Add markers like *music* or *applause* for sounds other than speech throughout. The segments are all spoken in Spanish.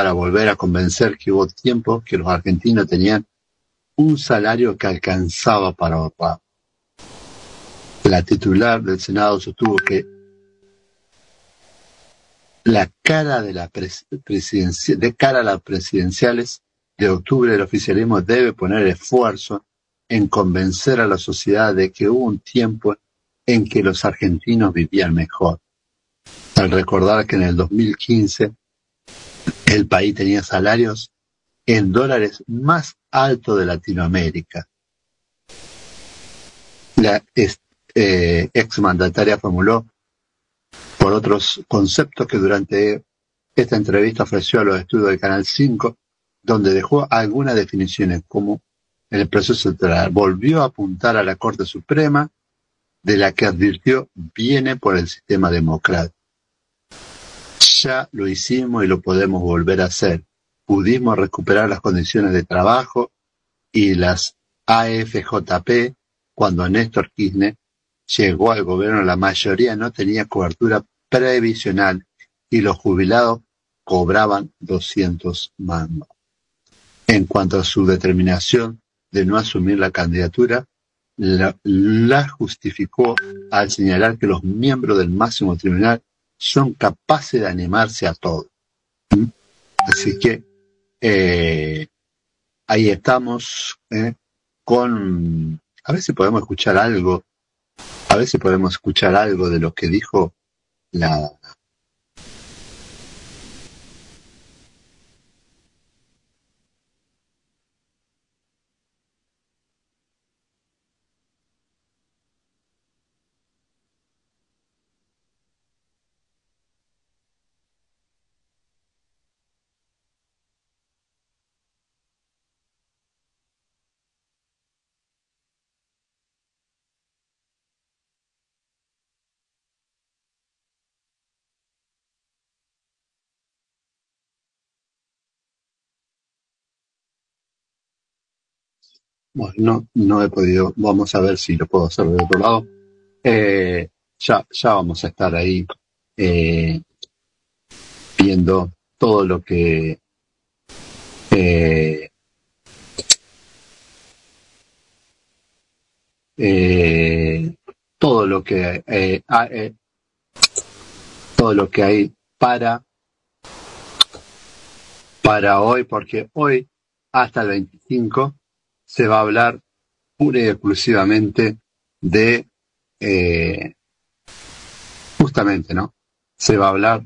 para volver a convencer que hubo tiempo que los argentinos tenían un salario que alcanzaba para ahorrar. La titular del Senado sostuvo que la cara de, la presidencia, de cara a las presidenciales de octubre el oficialismo debe poner esfuerzo en convencer a la sociedad de que hubo un tiempo en que los argentinos vivían mejor. Al recordar que en el 2015 el país tenía salarios en dólares más altos de Latinoamérica. La eh, exmandataria formuló por otros conceptos que durante esta entrevista ofreció a los estudios del Canal 5, donde dejó algunas definiciones como en el proceso electoral. Volvió a apuntar a la Corte Suprema, de la que advirtió viene por el sistema democrático. Ya lo hicimos y lo podemos volver a hacer. Pudimos recuperar las condiciones de trabajo y las AFJP cuando Néstor Kirchner llegó al gobierno. La mayoría no tenía cobertura previsional y los jubilados cobraban 200 mangos. En cuanto a su determinación de no asumir la candidatura, la, la, justificó al señalar que los miembros del máximo tribunal son capaces de animarse a todo. Así que eh, ahí estamos eh, con... A ver si podemos escuchar algo, a ver si podemos escuchar algo de lo que dijo la, Bueno, no, no he podido, vamos a ver si lo puedo hacer de otro lado. Eh, ya, ya vamos a estar ahí eh, viendo todo lo que eh, eh, todo lo que eh, ha- eh, todo lo que hay para para hoy, porque hoy hasta el 25 se va a hablar pura y exclusivamente de, eh, justamente, ¿no? Se va a hablar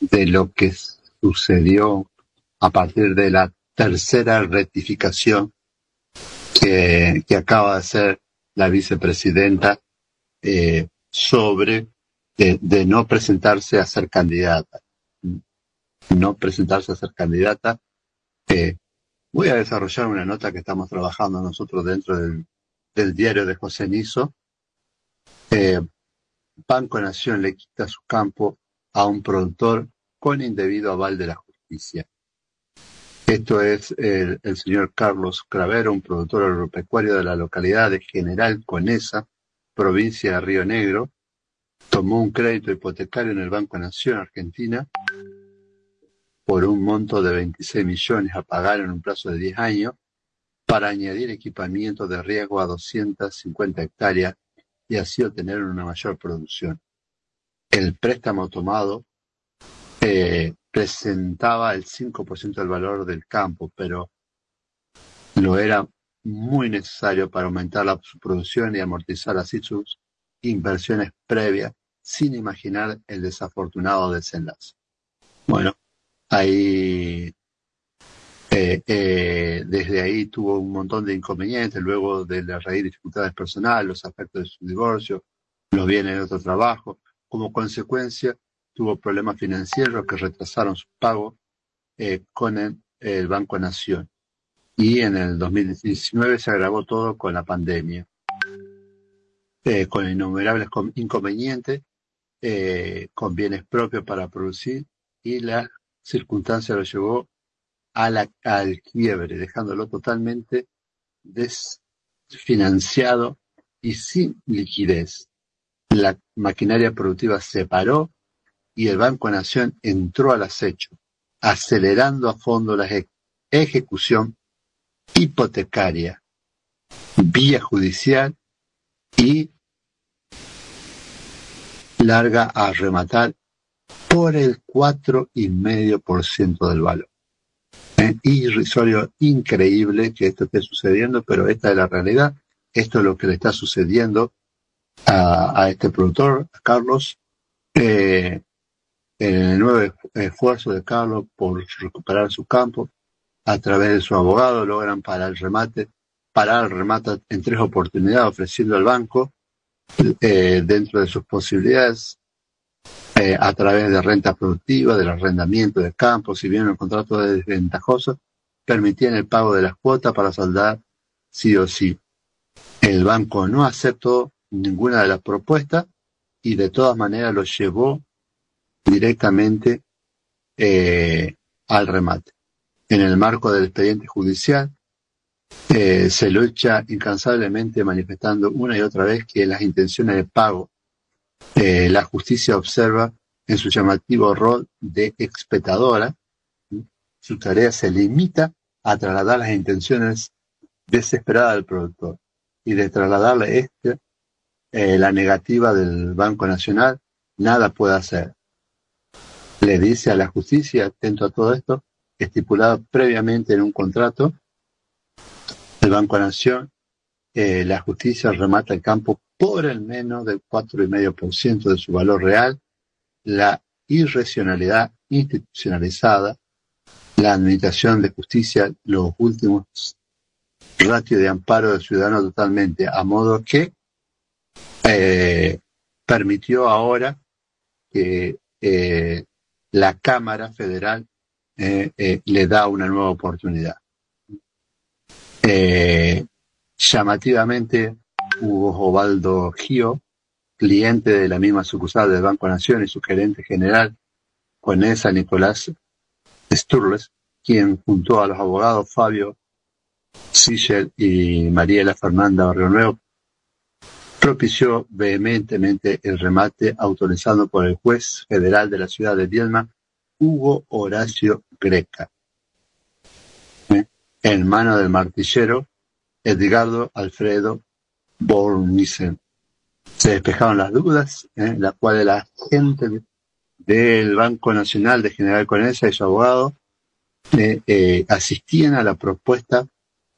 de lo que sucedió a partir de la tercera rectificación que, que acaba de hacer la vicepresidenta eh, sobre de, no presentarse a ser candidata. No presentarse a ser candidata. eh, Voy a desarrollar una nota que estamos trabajando nosotros dentro del, diario de José Niso. Eh, Banco Nación le quita su campo a un productor con indebido aval de la justicia. Esto es el, el señor Carlos Cravero, un productor agropecuario de la localidad de General Conesa, provincia de Río Negro. Tomó un crédito hipotecario en el Banco Nación Argentina por un monto de 26 millones a pagar en un plazo de 10 años para añadir equipamiento de riego a 250 hectáreas y así obtener una mayor producción. El préstamo tomado eh, presentaba el 5% del valor del campo, pero lo era muy necesario para aumentar la, su producción y amortizar así sus inversiones previas, sin imaginar el desafortunado desenlace. Bueno, ahí eh, eh, desde ahí tuvo un montón de inconvenientes, luego de la raíz dificultades personales, los aspectos de su divorcio, los bienes de otro trabajo. Como consecuencia, tuvo problemas financieros que retrasaron su pago eh, con el, Banco Nación. Y en el 2019 se agravó todo con la pandemia, eh, con innumerables inconvenientes, con bienes propios para producir y la circunstancia lo llevó a la, al quiebre, dejándolo totalmente desfinanciado y sin liquidez. La maquinaria productiva se paró y el Banco Nación entró al acecho. acelerando a fondo la ejecución hipotecaria, vía judicial y larga a rematar por el cuatro y medio por ciento del valor. Es irrisorio, increíble que esto esté sucediendo, pero esta es la realidad. Esto es lo que le está sucediendo a, este productor, a Carlos. Eh, el nuevo esfuerzo de Carlos por recuperar su campo a través de su abogado logran parar el remate, parar el remate en tres oportunidades ofreciendo al banco eh, dentro de sus posibilidades eh, a través de renta productiva, del arrendamiento de campos, si bien el contrato es desventajoso, permitían el pago de las cuotas para saldar sí o sí. El banco no aceptó ninguna de las propuestas y de todas maneras lo llevó directamente eh, al remate. En el marco del expediente judicial, eh, se lucha incansablemente manifestando una y otra vez que las intenciones de pago la justicia observa en su llamativo rol de expetadora, su tarea se limita a trasladar las intenciones desesperadas del productor y de trasladarle este, eh, la negativa del Banco Nacional, nada puede hacer. Le dice a la justicia, atento a todo esto, estipulado previamente en un contrato, el Banco Nación, eh, la justicia remata el campo por el menos del 4,5% de su valor real, la irracionalidad institucionalizada, la administración de justicia, los últimos ratios de amparo del ciudadano totalmente, a modo que eh, permitió ahora que eh, la Cámara Federal eh, le da una nueva oportunidad. llamativamente, Hugo Ovaldo Gio, cliente de la misma sucursal del Banco Nación y su gerente general, Juanesa Nicolás Sturles, quien junto a los abogados Fabio Sichel y Mariela Fernanda Barrio propició vehementemente el remate autorizado por el juez federal de la ciudad de Dielma, Hugo Horacio Greca. En mano del martillero Edgardo Alfredo Bornissen. Se despejaron las dudas, ¿eh? la cual la gente del Banco Nacional de General Conesa y su abogado eh, eh, asistían a la propuesta.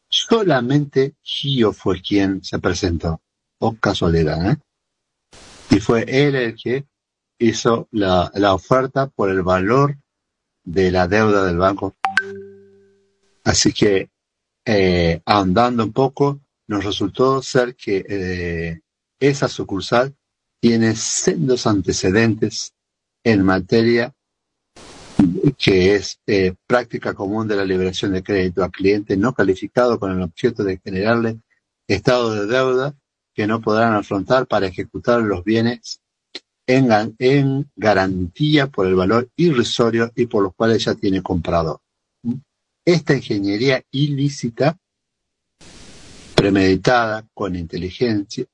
Solamente Gio fue quien se presentó. O casualidad, ¿eh? Y fue él el que hizo la, la oferta por el valor de la deuda del banco. Así que, eh, ahondando un poco, nos resultó ser que eh, esa sucursal tiene sendos antecedentes en materia que es eh, práctica común de la liberación de crédito a cliente no calificado con el objeto de generarle estado de deuda que no podrán afrontar para ejecutar los bienes en, en garantía por el valor irrisorio y por los cuales ya tiene comprado. Esta ingeniería ilícita premeditada, con inteligencia,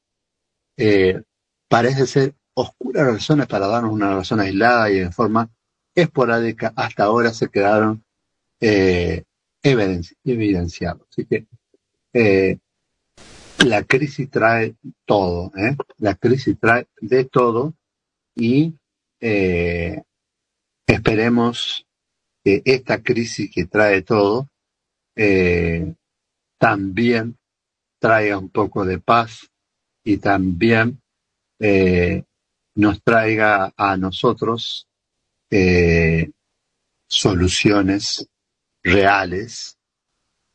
eh, parece ser oscuras razones para darnos una razón aislada y en forma esporádica hasta ahora se quedaron eh, evidenciados. Así que eh, la crisis trae todo, ¿eh? la crisis trae de todo y esperemos que esta crisis que trae todo también traiga un poco de paz y también eh, nos traiga a nosotros eh, soluciones reales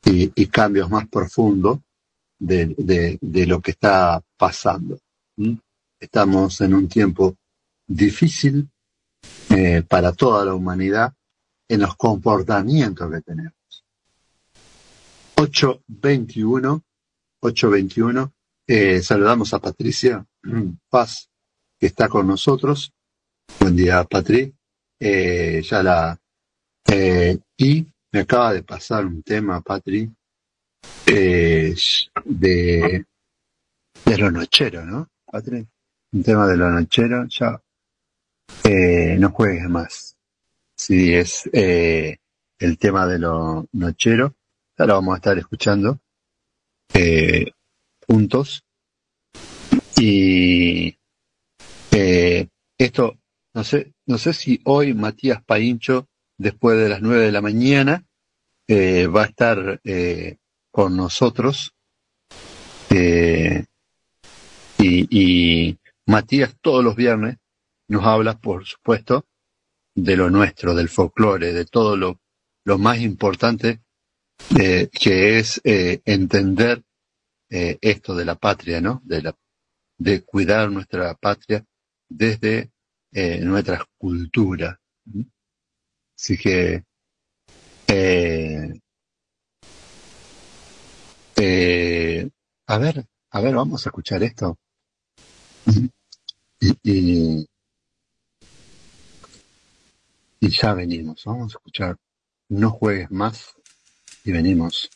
y, cambios más profundos de, lo que está pasando. Estamos en un tiempo difícil eh, para toda la humanidad en los comportamientos que tenemos. 821 821. Eh, saludamos a Patricia Paz, que está con nosotros. Buen día, Patri. Eh, ya la, eh, y me acaba de pasar un tema, Patri, de, de lo nochero, ¿no, Patri? Un tema de lo nochero, ya, no juegues más. Sí, es eh, el tema de lo nochero. Ahora vamos a estar escuchando eh, juntos. Y eh, esto, no sé, no sé si hoy Matías Paincho, después de las nueve de la mañana, eh, va a estar eh, con nosotros. Eh, y, y Matías todos los viernes nos habla, por supuesto, de lo nuestro, del folclore, de todo lo, lo más importante eh, que es eh, entender eh, esto de la patria, ¿no? De, la, de cuidar nuestra patria desde nuestra cultura. Así que a ver, a ver, vamos a escuchar esto. Y, y ya venimos, vamos a escuchar. No juegues más y venimos.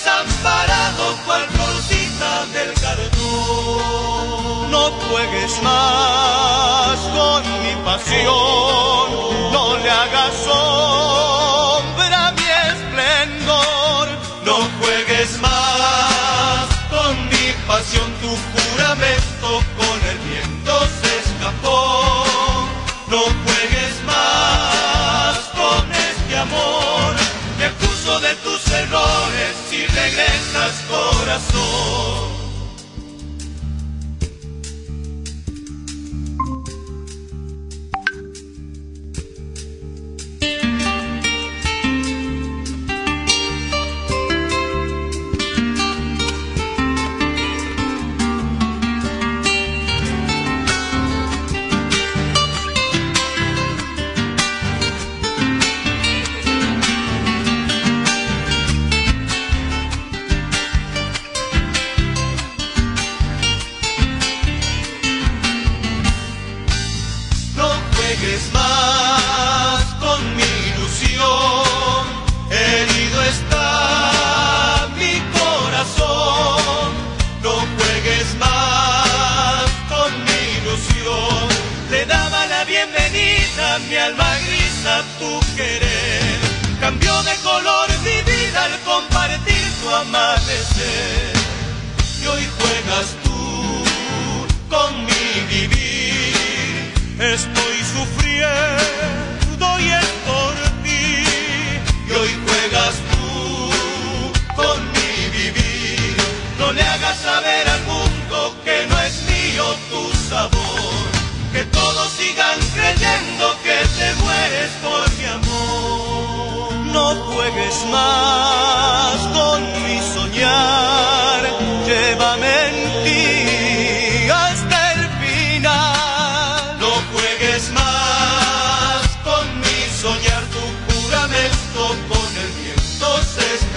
Desamparado cual florcita del cartón. No juegues más con mi pasión,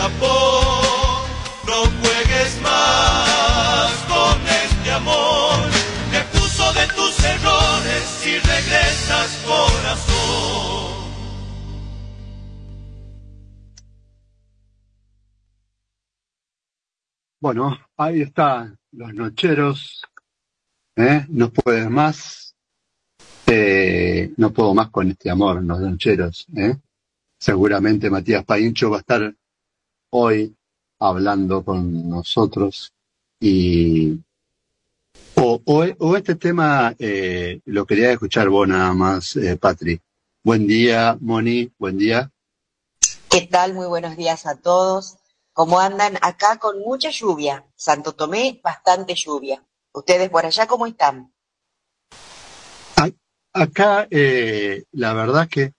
No juegues más con este amor. Me acuso de tus errores si regresas corazón. Bueno, ahí está los nocheros, ¿eh? no puedes más, eh, no puedo más con este amor, los nocheros. ¿eh? Seguramente Matías Paincho va a estar hoy hablando con nosotros y o, o, este tema eh, lo quería escuchar vos nada más, eh, Patri. Buen día, Moni, buen día. ¿Qué tal? Muy buenos días a todos. ¿Cómo andan? Acá con mucha lluvia. Santo Tomé, bastante lluvia. ¿Ustedes por allá cómo están? Acá, eh, la verdad que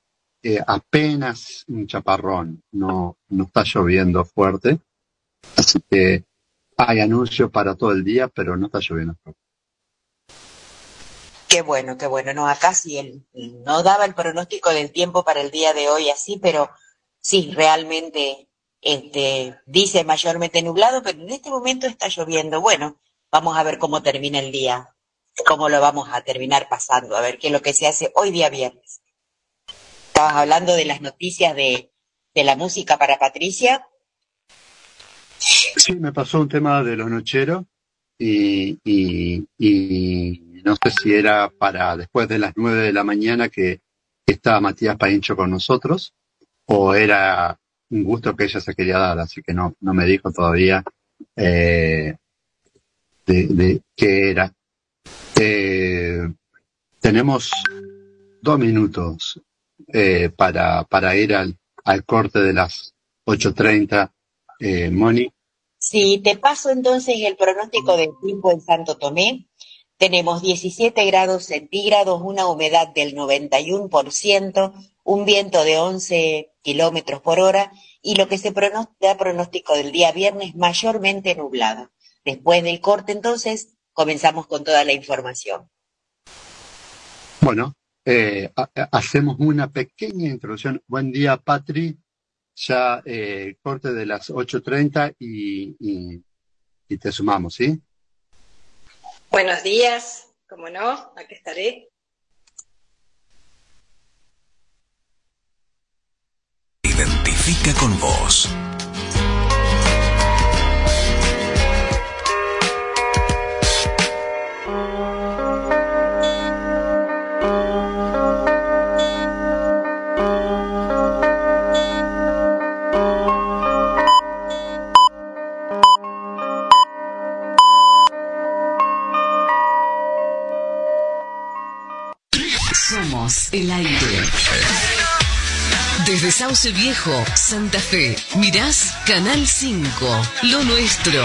eh, apenas un chaparrón, no, no está lloviendo fuerte, así que hay anuncios para todo el día, pero no está lloviendo fuerte. Qué bueno, qué bueno. No, acá sí, el, no daba el pronóstico del tiempo para el día de hoy así, pero sí, realmente este, dice mayormente nublado, pero en este momento está lloviendo. Bueno, vamos a ver cómo termina el día, cómo lo vamos a terminar pasando, a ver qué es lo que se hace hoy día viernes. Estabas hablando de las noticias de, de la música para Patricia. Sí, me pasó un tema de los nocheros y, y, y no sé si era para después de las nueve de la mañana que estaba Matías Paincho con nosotros o era un gusto que ella se quería dar, así que no, no me dijo todavía eh, de, de, qué era. Eh, tenemos dos minutos eh, para, para ir al, al corte de las 8.30. Eh, Moni. Sí, te paso entonces el pronóstico del tiempo en Santo Tomé. Tenemos 17 grados centígrados, una humedad del 91%, un viento de 11 kilómetros por hora y lo que se da pronóstico del día viernes mayormente nublado. Después del corte, entonces, comenzamos con toda la información. Bueno, eh, hacemos una pequeña introducción. Buen día, Patri. Ya eh, corte de las 8.30 y, y, y te sumamos, ¿sí? Buenos días, como no, aquí estaré. identifica con vos. Sauce Viejo, Santa Fe, mirás Canal 5, lo nuestro.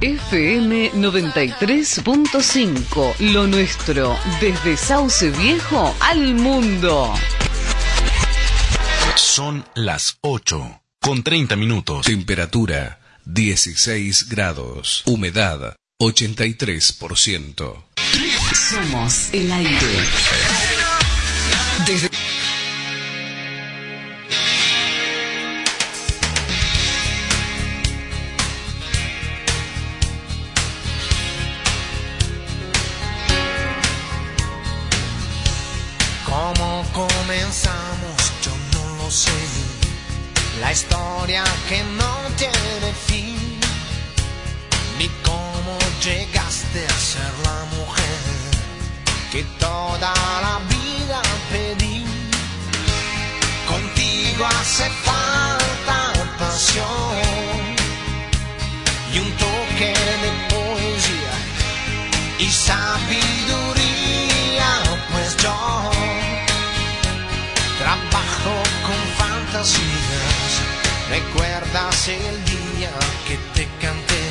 FM 93.5, lo nuestro, desde Sauce Viejo al mundo. Son las 8, con 30 minutos. Temperatura 16 grados. Humedad 83%. Somos el aire. Desde... el día que te canté?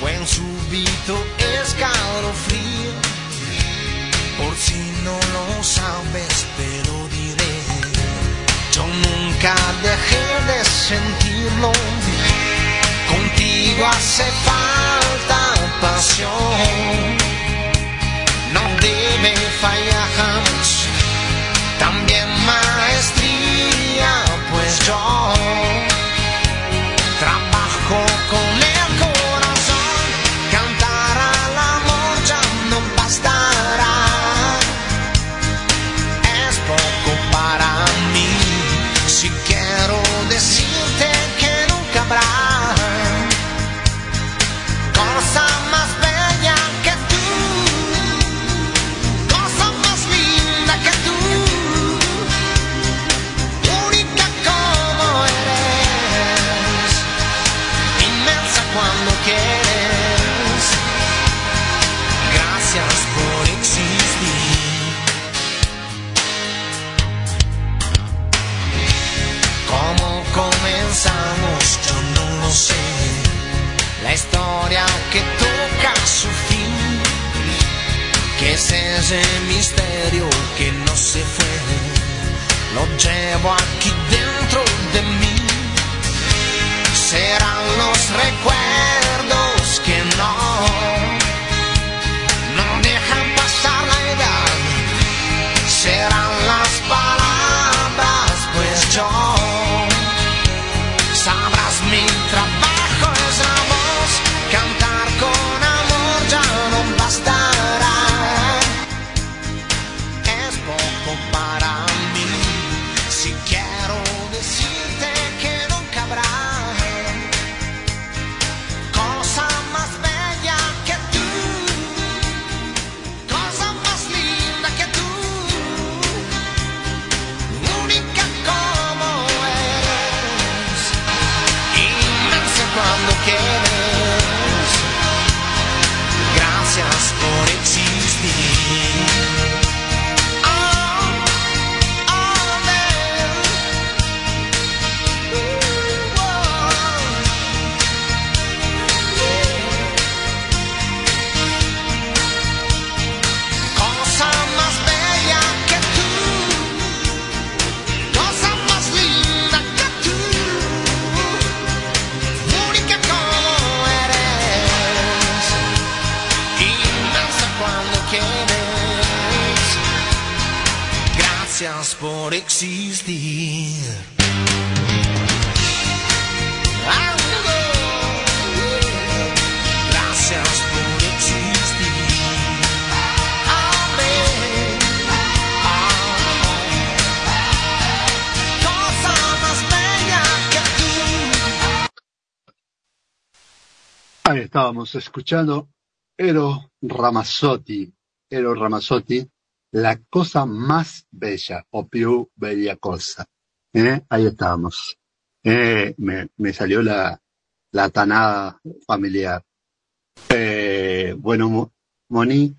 Fue un súbito escalofrío por si no lo sabes, pero diré, yo nunca dejé de sentirlo. Contigo hace falta pasión, no debe fallar jamás. También maestría, pues yo Que es ese misterio que no se fue. Lo llevo aquí dentro de mí. Serán los recuerdos tú. Ahí estábamos escuchando Ero Ramazzotti, Ero Ramazzotti, la cosa más bella, o più bella cosa. ¿Eh? Ahí estábamos. Eh, me, me salió la, la tanada familiar. Eh, bueno, Mo- Moni,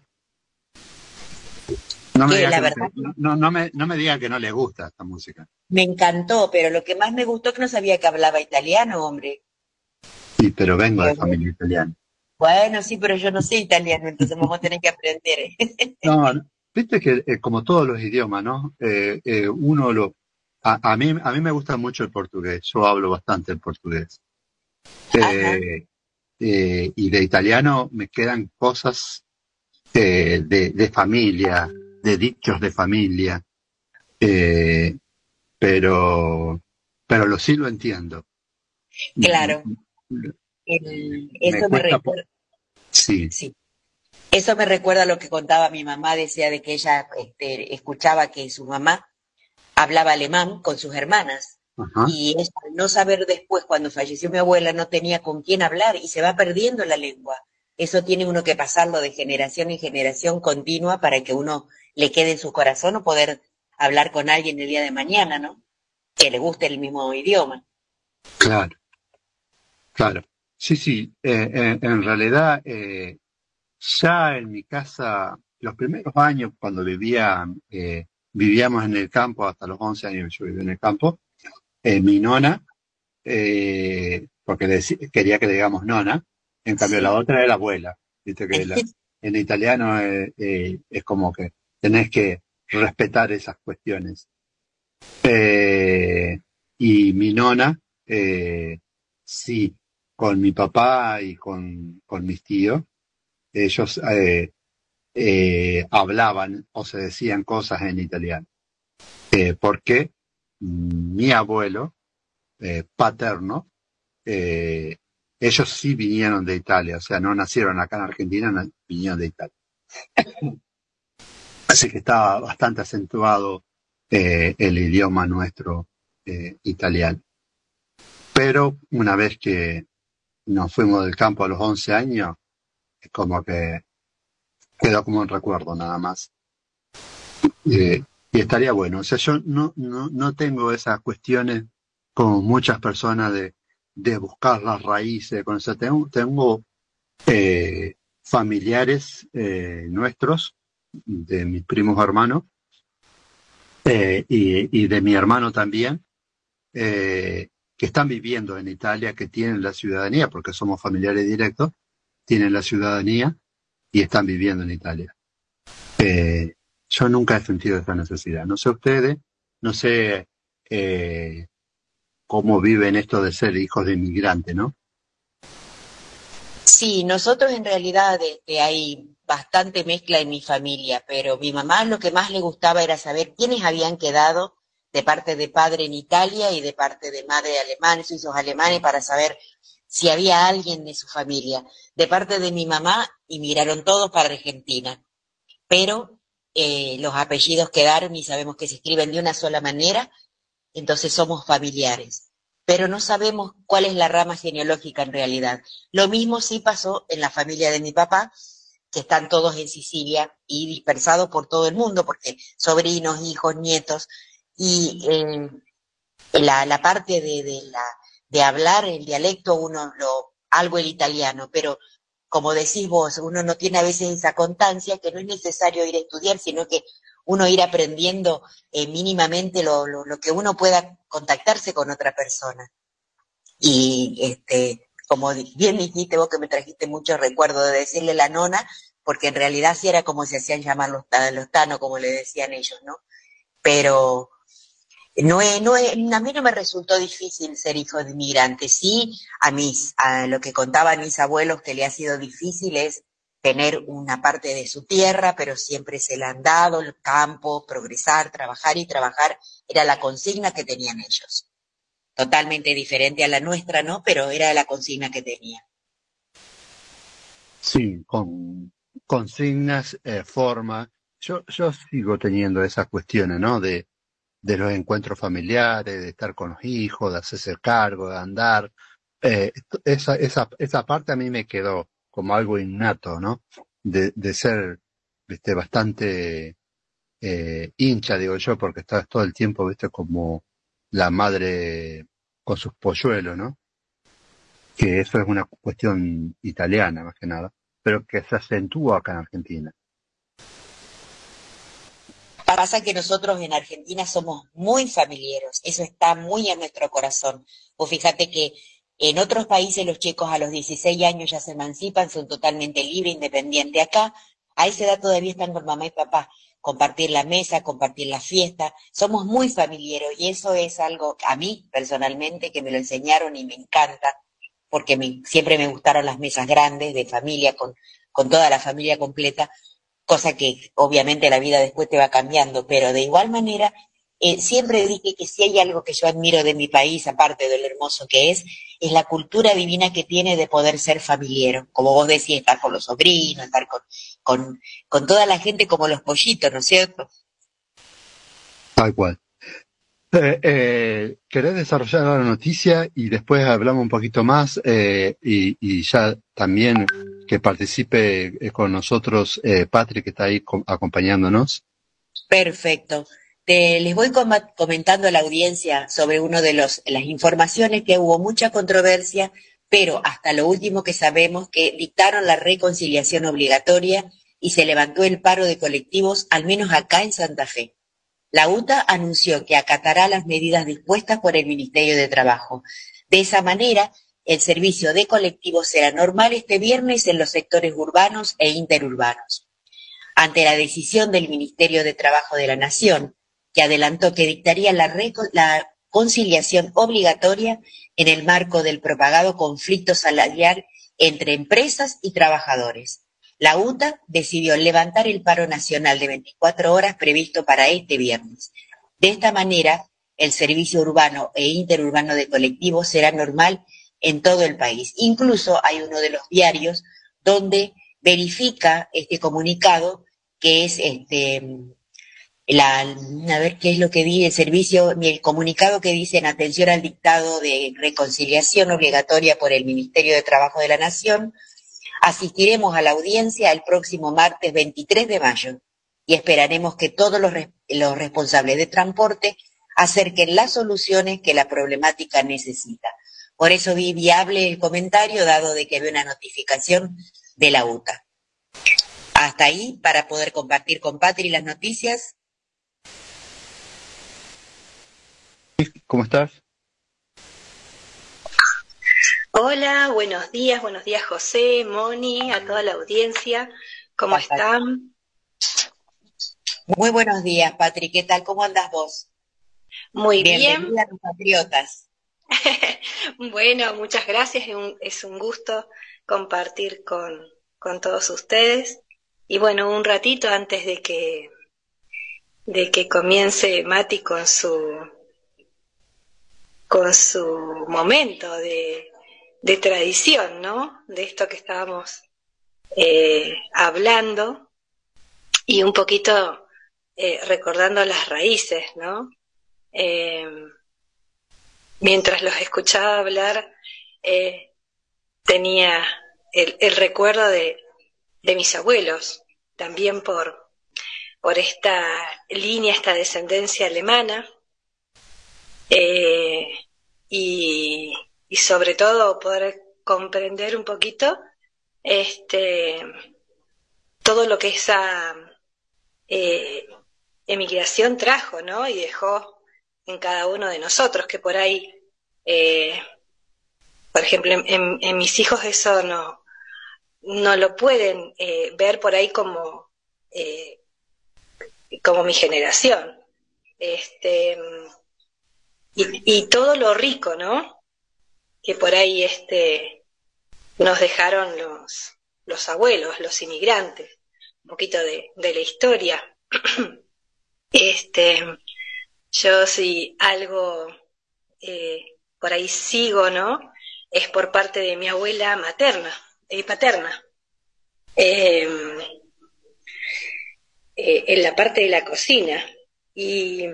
no me, diga no, no, no me, no me diga que no le gusta esta música. me encantó, pero lo que más me gustó que no sabía que hablaba italiano, hombre. Sí, pero vengo de familia italiana. Bueno, sí, pero yo no sé italiano, entonces vamos a tener que aprender. No, no. Viste que eh, como todos los idiomas, ¿no? Eh, eh, uno lo, a, a mí, a mí me gusta mucho el portugués. Yo hablo bastante el portugués. Y de italiano me quedan cosas de, de familia, de dichos de familia. Pero, pero lo sí lo entiendo. Claro. Me El- eso me recuerda, Sí, sí. Eso me recuerda a lo que contaba mi mamá, decía de que ella este, escuchaba que su mamá hablaba alemán con sus hermanas ajá, y ella, al no saber después, cuando falleció mi abuela, no tenía con quién hablar y se va perdiendo la lengua. Eso tiene uno que pasarlo de generación en generación continua para que uno le quede en su corazón o poder hablar con alguien el día de mañana, ¿no? Que le guste el mismo idioma. claro, claro. Sí, sí, eh, eh, en realidad eh, ya en mi casa, los primeros años cuando vivía, eh, vivíamos en el campo, hasta los 11 años yo vivía en el campo, eh, mi nona, eh, porque le quería que le digamos nona, en cambio Sí. la otra era abuela, viste que la- *laughs* en italiano es como que tenés que respetar esas cuestiones. Y mi nona, sí, con mi papá y con, con mis tíos, ellos eh, eh, hablaban o se decían cosas en italiano. Eh, porque mi abuelo paterno, ellos sí vinieron de Italia, o sea, no nacieron acá en Argentina, na- vinieron de Italia. Así que estaba bastante acentuado el idioma nuestro italiano. Pero una vez que nos fuimos del campo a los 11 años, como que quedó como un recuerdo nada más. Eh, y estaría bueno. O sea, yo no, no, no tengo esas cuestiones como muchas personas de, de buscar las raíces, con eso. Tengo, tengo eh, familiares eh, nuestros, de mis primos hermanos, eh, y, y, de mi hermano también, que están viviendo en Italia, que tienen la ciudadanía, porque somos familiares directos, tienen la ciudadanía y están viviendo en Italia. Eh, yo nunca he sentido esta necesidad. No sé ustedes, no sé eh, cómo viven esto de ser hijos de inmigrantes, ¿no? Sí, nosotros en realidad este, hay bastante mezcla en mi familia, pero mi mamá lo que más le gustaba era saber quiénes habían quedado de parte de padre en Italia y de parte de madre alemán, suizos alemanes, para saber si había alguien de su familia. De parte de mi mamá, emigraron todos para Argentina, pero eh, los apellidos quedaron y sabemos que se escriben de una sola manera, entonces somos familiares. Pero no sabemos cuál es la rama genealógica en realidad. Lo mismo sí pasó en la familia de mi papá, que están todos en Sicilia y dispersados por todo el mundo, porque sobrinos, hijos, nietos, y eh, la, la, parte de, de, la, de hablar el dialecto, uno lo, algo el italiano, pero como decís vos, uno no tiene a veces esa constancia que no es necesario ir a estudiar, sino que uno ir aprendiendo eh, mínimamente lo, lo, lo, que uno pueda contactarse con otra persona. Y este, como bien dijiste vos que me trajiste muchos recuerdos de decirle la nona, porque en realidad sí era como se hacían llamar los, los tanos, como le decían ellos, ¿no? Pero no, es, no a mí no me resultó difícil ser hijo de inmigrante. Sí, a mis, a lo que contaban mis abuelos que le ha sido difícil es tener una parte de su tierra, pero siempre se le han dado el campo, progresar, trabajar y trabajar, era la consigna que tenían ellos. Totalmente diferente a la nuestra, ¿no? Pero era la consigna que tenían. Sí, con consignas, eh, forma. Yo, yo sigo teniendo esas cuestiones, ¿no? De, de los encuentros familiares, de estar con los hijos, de hacerse cargo, de andar. Eh, esa, esa, esa parte a mí me quedó como algo innato, ¿no? De, de ser viste, bastante eh, hincha, digo yo, porque estás todo el tiempo, viste, como la madre con sus polluelos, ¿no? Que eso es una cuestión italiana, más que nada, pero que se acentúa acá en Argentina. Pasa que nosotros en Argentina somos muy familiares, eso está muy en nuestro corazón. O fíjate que en otros países los chicos a los 16 años ya se emancipan, son totalmente libres, independientes. Acá, a esa edad todavía están con mamá y papá. Compartir la mesa, compartir la fiesta. Somos muy familiares y eso es algo a mí personalmente que me lo enseñaron y me encanta porque siempre me gustaron las mesas grandes de familia con toda la familia completa cosa que obviamente la vida después te va cambiando, pero de igual manera, eh, siempre dije que si hay algo que yo admiro de mi país, aparte de lo hermoso que es, es la cultura divina que tiene de poder ser familiar, como vos decías, estar con los sobrinos, estar con, con, con toda la gente como los pollitos, ¿no es cierto? Tal cual. Eh, eh, ¿Querés desarrollar la noticia y después hablamos un poquito más eh, y, ya también que participe eh, con nosotros eh, Patrick que está ahí acompañándonos? Perfecto. Te, les voy com comentando a la audiencia sobre uno de los, las informaciones que hubo mucha controversia, pero hasta lo último que sabemos que dictaron la reconciliación obligatoria y se levantó el paro de colectivos, al menos acá en Santa Fe. La UTA anunció que acatará las medidas dispuestas por el Ministerio de Trabajo. De esa manera, el servicio de colectivos será normal este viernes en los sectores urbanos e interurbanos. Ante la decisión del Ministerio de Trabajo de la Nación, que adelantó que dictaría la, conciliación obligatoria en el marco del propagado conflicto salarial entre empresas y trabajadores. La UTA decidió levantar el paro nacional de 24 horas previsto para este viernes. De esta manera, el servicio urbano e interurbano de colectivos será normal en todo el país. Incluso hay uno de los diarios donde verifica este comunicado que es este la, a ver qué es lo que dice el servicio, el comunicado que dice en atención al dictado de reconciliación obligatoria por el Ministerio de Trabajo de la Nación, asistiremos a la audiencia el próximo martes 23 de mayo y esperaremos que todos los, los responsables de transporte acerquen las soluciones que la problemática necesita. Por eso vi viable el comentario, dado de que había una notificación de la UTA. Hasta ahí, para poder compartir con Patri las noticias. ¿Cómo estás? Hola, buenos días, buenos días José, Moni, a toda la audiencia. ¿Cómo están? Muy buenos días, Patri. ¿Qué tal? ¿Cómo andas vos? Muy Bienvenida bien. a los patriotas. *laughs* bueno, muchas gracias. Es un, gusto compartir con, con todos ustedes. Y bueno, un ratito antes de que, de que comience Mati con su, con su momento de, de tradición, ¿no? De esto que estábamos eh, hablando y un poquito eh, recordando las raíces, ¿no? Eh, mientras los escuchaba hablar, eh, tenía el, recuerdo de, mis abuelos, también por, por esta línea, esta descendencia alemana, eh, y, y, sobre todo poder comprender un poquito este, todo lo que esa eh, emigración trajo, ¿no? Y dejó en cada uno de nosotros, que por ahí, eh, por ejemplo, en, en, mis hijos eso no, no lo pueden eh, ver por ahí como, eh, como mi generación. Este, y, y, todo lo rico, ¿no? Que por ahí este, nos dejaron los, los abuelos, los inmigrantes, un poquito de, de la historia. *clears throat* este, yo si algo eh, por ahí sigo, ¿no? Es por parte de mi abuela materna y eh, paterna. Eh, en la parte de la cocina. Y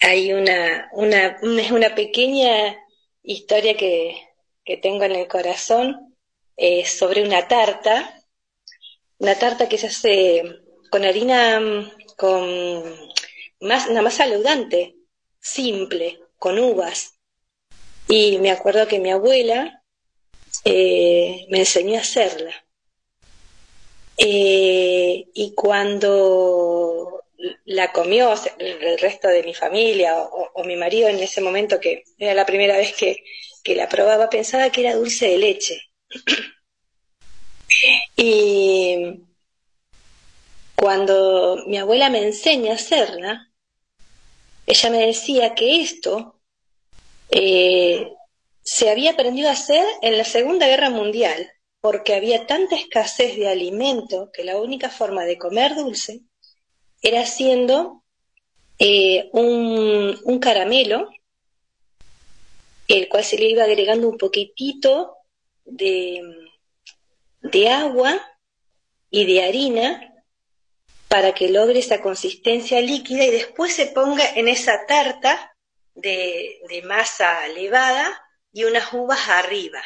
hay una, una, una, pequeña historia que, que, tengo en el corazón sobre una tarta, una tarta que se hace con harina, con más, una masa leudante, simple, con uvas. Y me acuerdo que mi abuela eh, me enseñó a hacerla. Eh, y cuando la comió el resto de mi familia o, o, mi marido en ese momento, que era la primera vez que, que la probaba, pensaba que era dulce de leche. *clears throat* y cuando mi abuela me enseña a hacerla, ella me decía que esto eh, se había aprendido a hacer en la Segunda Guerra Mundial, porque había tanta escasez de alimento que la única forma de comer dulce era haciendo eh, un, caramelo, el cual se le iba agregando un poquitito de agua y de harina para que logre esa consistencia líquida y después se ponga en esa tarta de, masa levada y unas uvas arriba.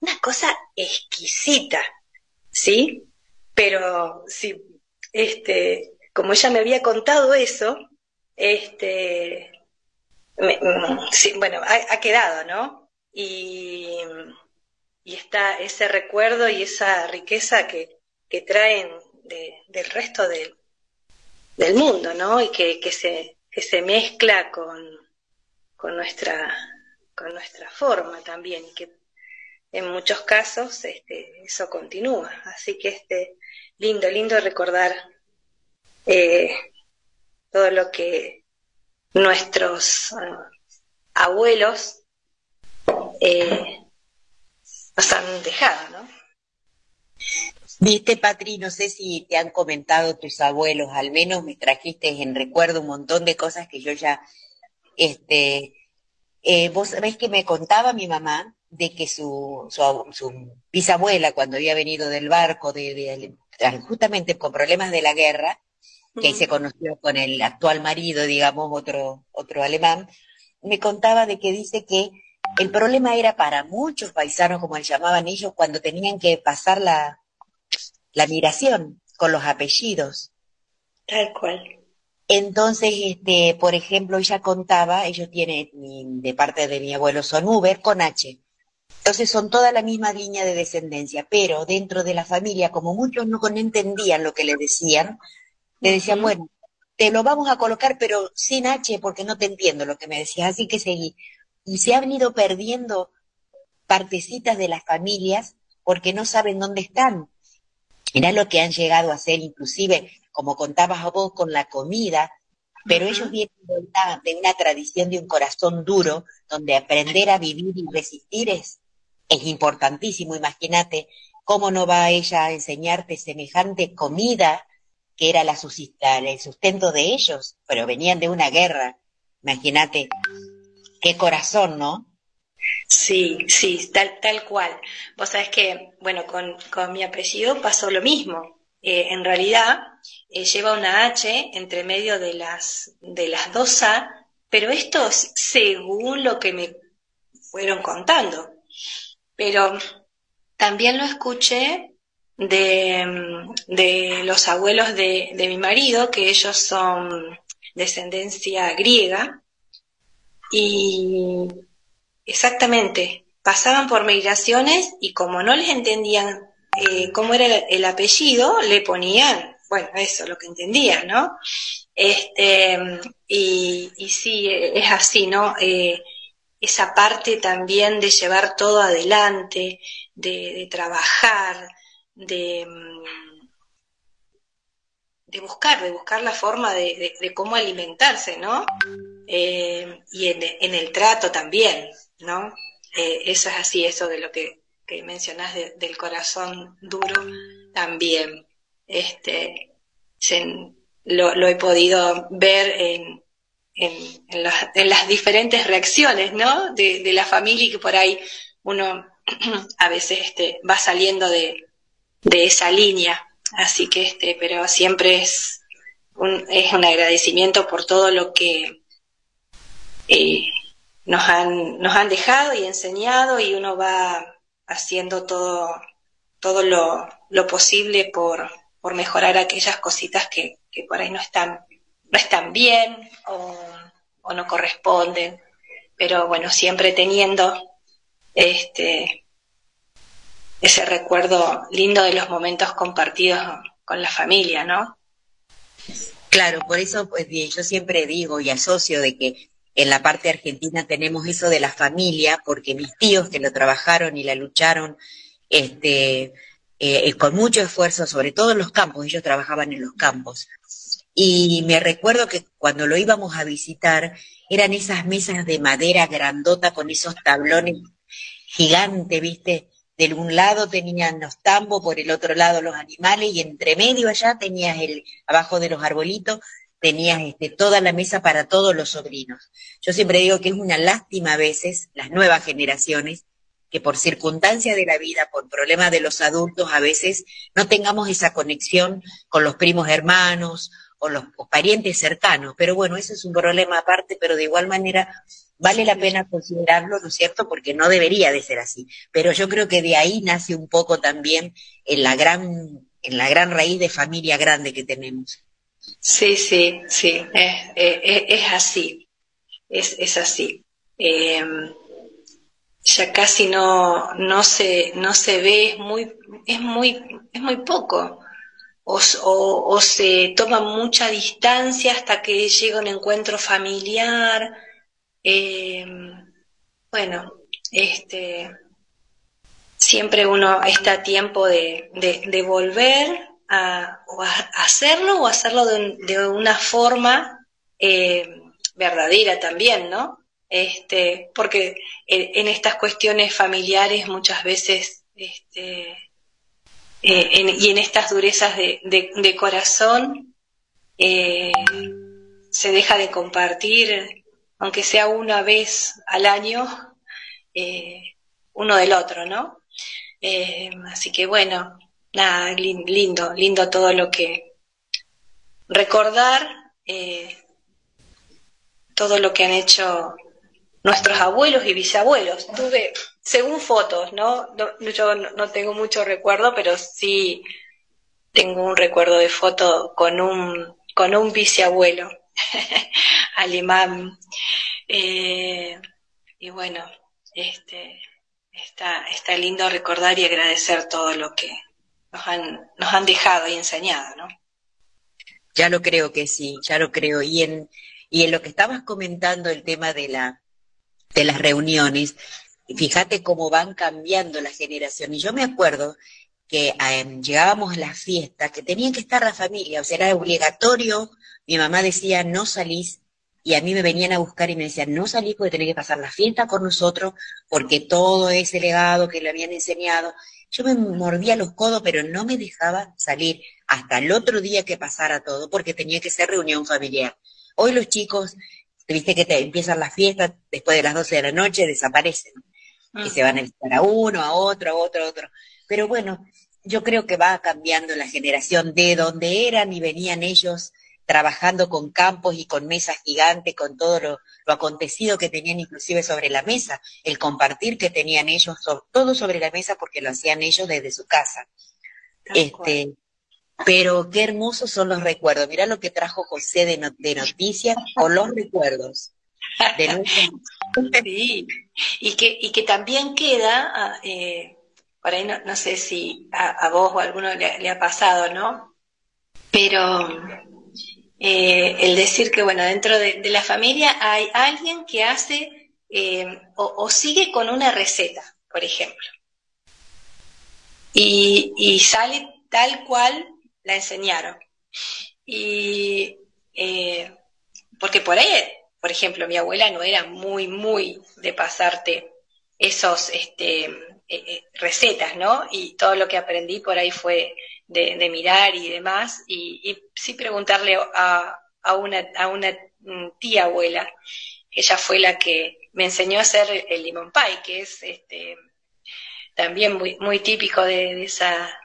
Una cosa exquisita, ¿sí? Pero sí, este, como ella me había contado eso, este, me, sí, bueno, ha, ha, quedado, ¿no? Y, y está ese recuerdo y esa riqueza que, que traen de, del resto del, mundo, ¿no? Y que, que, se, que se mezcla con, con, nuestra, con nuestra forma también, y que en muchos casos este, eso continúa. Así que este, lindo, lindo recordar eh, todo lo que nuestros uh, abuelos eh, nos han dejado, ¿no? Viste, Patri, no sé si te han comentado tus abuelos, al menos me trajiste en recuerdo un montón de cosas que yo ya, este, eh, vos sabés que me contaba mi mamá de que su, su, su bisabuela, cuando había venido del barco, de, de, justamente con problemas de la guerra, que ahí se conoció con el actual marido, digamos, otro, otro alemán, me contaba de que dice que el problema era para muchos paisanos, como le llamaban ellos, cuando tenían que pasar la, la migración con los apellidos. Tal cual. Entonces, este, por ejemplo, ella contaba, ellos tienen, de parte de mi abuelo, son Uber con H. Entonces son toda la misma línea de descendencia, pero dentro de la familia, como muchos no entendían lo que le decían, le decían, bueno, te lo vamos a colocar, pero sin H, porque no te entiendo lo que me decías, así que seguí. Y se han ido perdiendo partecitas de las familias porque no saben dónde están. Era lo que han llegado a hacer, inclusive, como contabas vos, con la comida, pero ellos vienen de una, de una tradición de un corazón duro, donde aprender a vivir y resistir es es importantísimo, imagínate cómo no va ella a enseñarte semejante comida que era la el sustento de ellos, pero venían de una guerra. Imagínate, qué corazón, ¿no? Sí, sí, tal, tal cual. Vos sabés que, bueno, con, con mi apellido pasó lo mismo. Eh, en realidad eh, lleva una H entre medio de las, de las dos A, pero esto es según lo que me fueron contando pero también lo escuché de, de los abuelos de, de, mi marido, que ellos son descendencia griega, y exactamente, pasaban por migraciones y como no les entendían eh, cómo era el, apellido, le ponían, bueno, eso, lo que entendían, ¿no? Este, y, y sí, es así, ¿no? Eh, esa parte también de llevar todo adelante, de, trabajar, de, mm, de, buscar, de buscar la forma de, cómo alimentarse, ¿no? Eh, y en, el trato también, ¿no? Eh, eso es así, eso de lo que, que mencionás del corazón duro también. Este, lo, lo he podido ver en, en, las diferentes reacciones, ¿no? De, de, la familia y que por ahí uno *clears throat* a veces este, va saliendo de, de esa línea. Así que, este, pero siempre es un, es un agradecimiento por todo lo que eh, nos, han, nos han dejado y enseñado y uno va haciendo todo, todo lo, lo posible por, por mejorar aquellas cositas que, que por ahí no están no están bien o, no corresponden, pero bueno, siempre teniendo este ese recuerdo lindo de los momentos compartidos con la familia, ¿no? Claro, por eso pues, yo siempre digo y asocio de que en la parte argentina tenemos eso de la familia, porque mis tíos que lo trabajaron y la lucharon, este, eh, con mucho esfuerzo, sobre todo en los campos, ellos trabajaban en los campos, y me recuerdo que cuando lo íbamos a visitar, eran esas mesas de madera grandota con esos tablones gigantes, ¿viste? De un lado tenían los tambos, por el otro lado los animales, y entre medio allá tenías el, abajo de los arbolitos, tenías este, toda la mesa para todos los sobrinos. Yo siempre digo que es una lástima a veces, las nuevas generaciones, que por circunstancias de la vida, por problemas de los adultos, a veces no tengamos esa conexión con los primos hermanos o los parientes cercanos. Pero bueno, ese es un problema aparte, pero de igual manera vale la pena considerarlo, ¿no es cierto? Porque no debería de ser así. Pero yo creo que de ahí nace un poco también en la gran, en la gran raíz de familia grande que tenemos. Sí, sí, sí, es, así, es, es así. Em, ya casi no, no se, no se ve, es muy, es muy, es muy poco o, se toma mucha distancia hasta que llega un encuentro familiar. Eh, bueno, este, siempre uno está a tiempo de, de, volver a, hacerlo o hacerlo de, una forma eh, verdadera también, ¿no? Este, porque en, estas cuestiones familiares muchas veces este, eh, y en estas durezas de, corazón eh, se deja de compartir, aunque sea una vez al año, uno del otro, ¿no? así que bueno, nada, lindo, lindo todo lo que recordar, todo lo que han hecho nuestros abuelos y bisabuelos. Tuve según fotos, ¿no? yo no tengo mucho recuerdo, pero sí tengo un recuerdo de foto con un, con un bisabuelo. *laughs* al imán. Eh, y bueno, este, está, está lindo recordar y agradecer todo lo que nos han, nos han dejado y enseñado, ¿no? Ya lo creo que sí, ya lo creo. Y en, y en lo que estabas comentando, el tema de, la, de las reuniones, fíjate cómo van cambiando la generación. Y yo me acuerdo que em, llegábamos a las fiestas, que tenían que estar la familia, o sea, era obligatorio. Mi mamá decía, no salís, y a mí me venían a buscar y me decían, no salís porque tenés que pasar la fiesta con nosotros, porque todo ese legado que le habían enseñado. Yo me mordía los codos, pero no me dejaba salir hasta el otro día que pasara todo, porque tenía que ser reunión familiar. Hoy los chicos, viste que te empiezan las fiestas, después de las 12 de la noche desaparecen, y se van a visitar a uno, a otro, a otro, a otro. Pero bueno, yo creo que va cambiando la generación de donde eran y venían ellos trabajando con campos y con mesas gigantes, con todo lo, acontecido que tenían inclusive sobre la mesa, el compartir que tenían ellos, todo sobre la mesa porque lo hacían ellos desde su casa. este, pero qué hermosos son los recuerdos. Mira lo que trajo José de, noticias con los recuerdos. *laughs* sí, y que, y que también queda, ah, eh, por ahí no, sé si a, vos o a alguno le, ha pasado, ¿no? Pero eh, el decir que, bueno, dentro de, la familia hay alguien que hace eh, o, sigue con una receta, por ejemplo, y, sale tal cual la enseñaron. Y eh, porque por ahí, por ejemplo, mi abuela no era muy, muy de pasarte esos, este, recetas, ¿no? Y todo lo que aprendí por ahí fue de, mirar y demás, y, sí preguntarle a, a, una, a una tía abuela, ella fue la que me enseñó a hacer el limón pie, que es este, también muy, muy típico de, esa,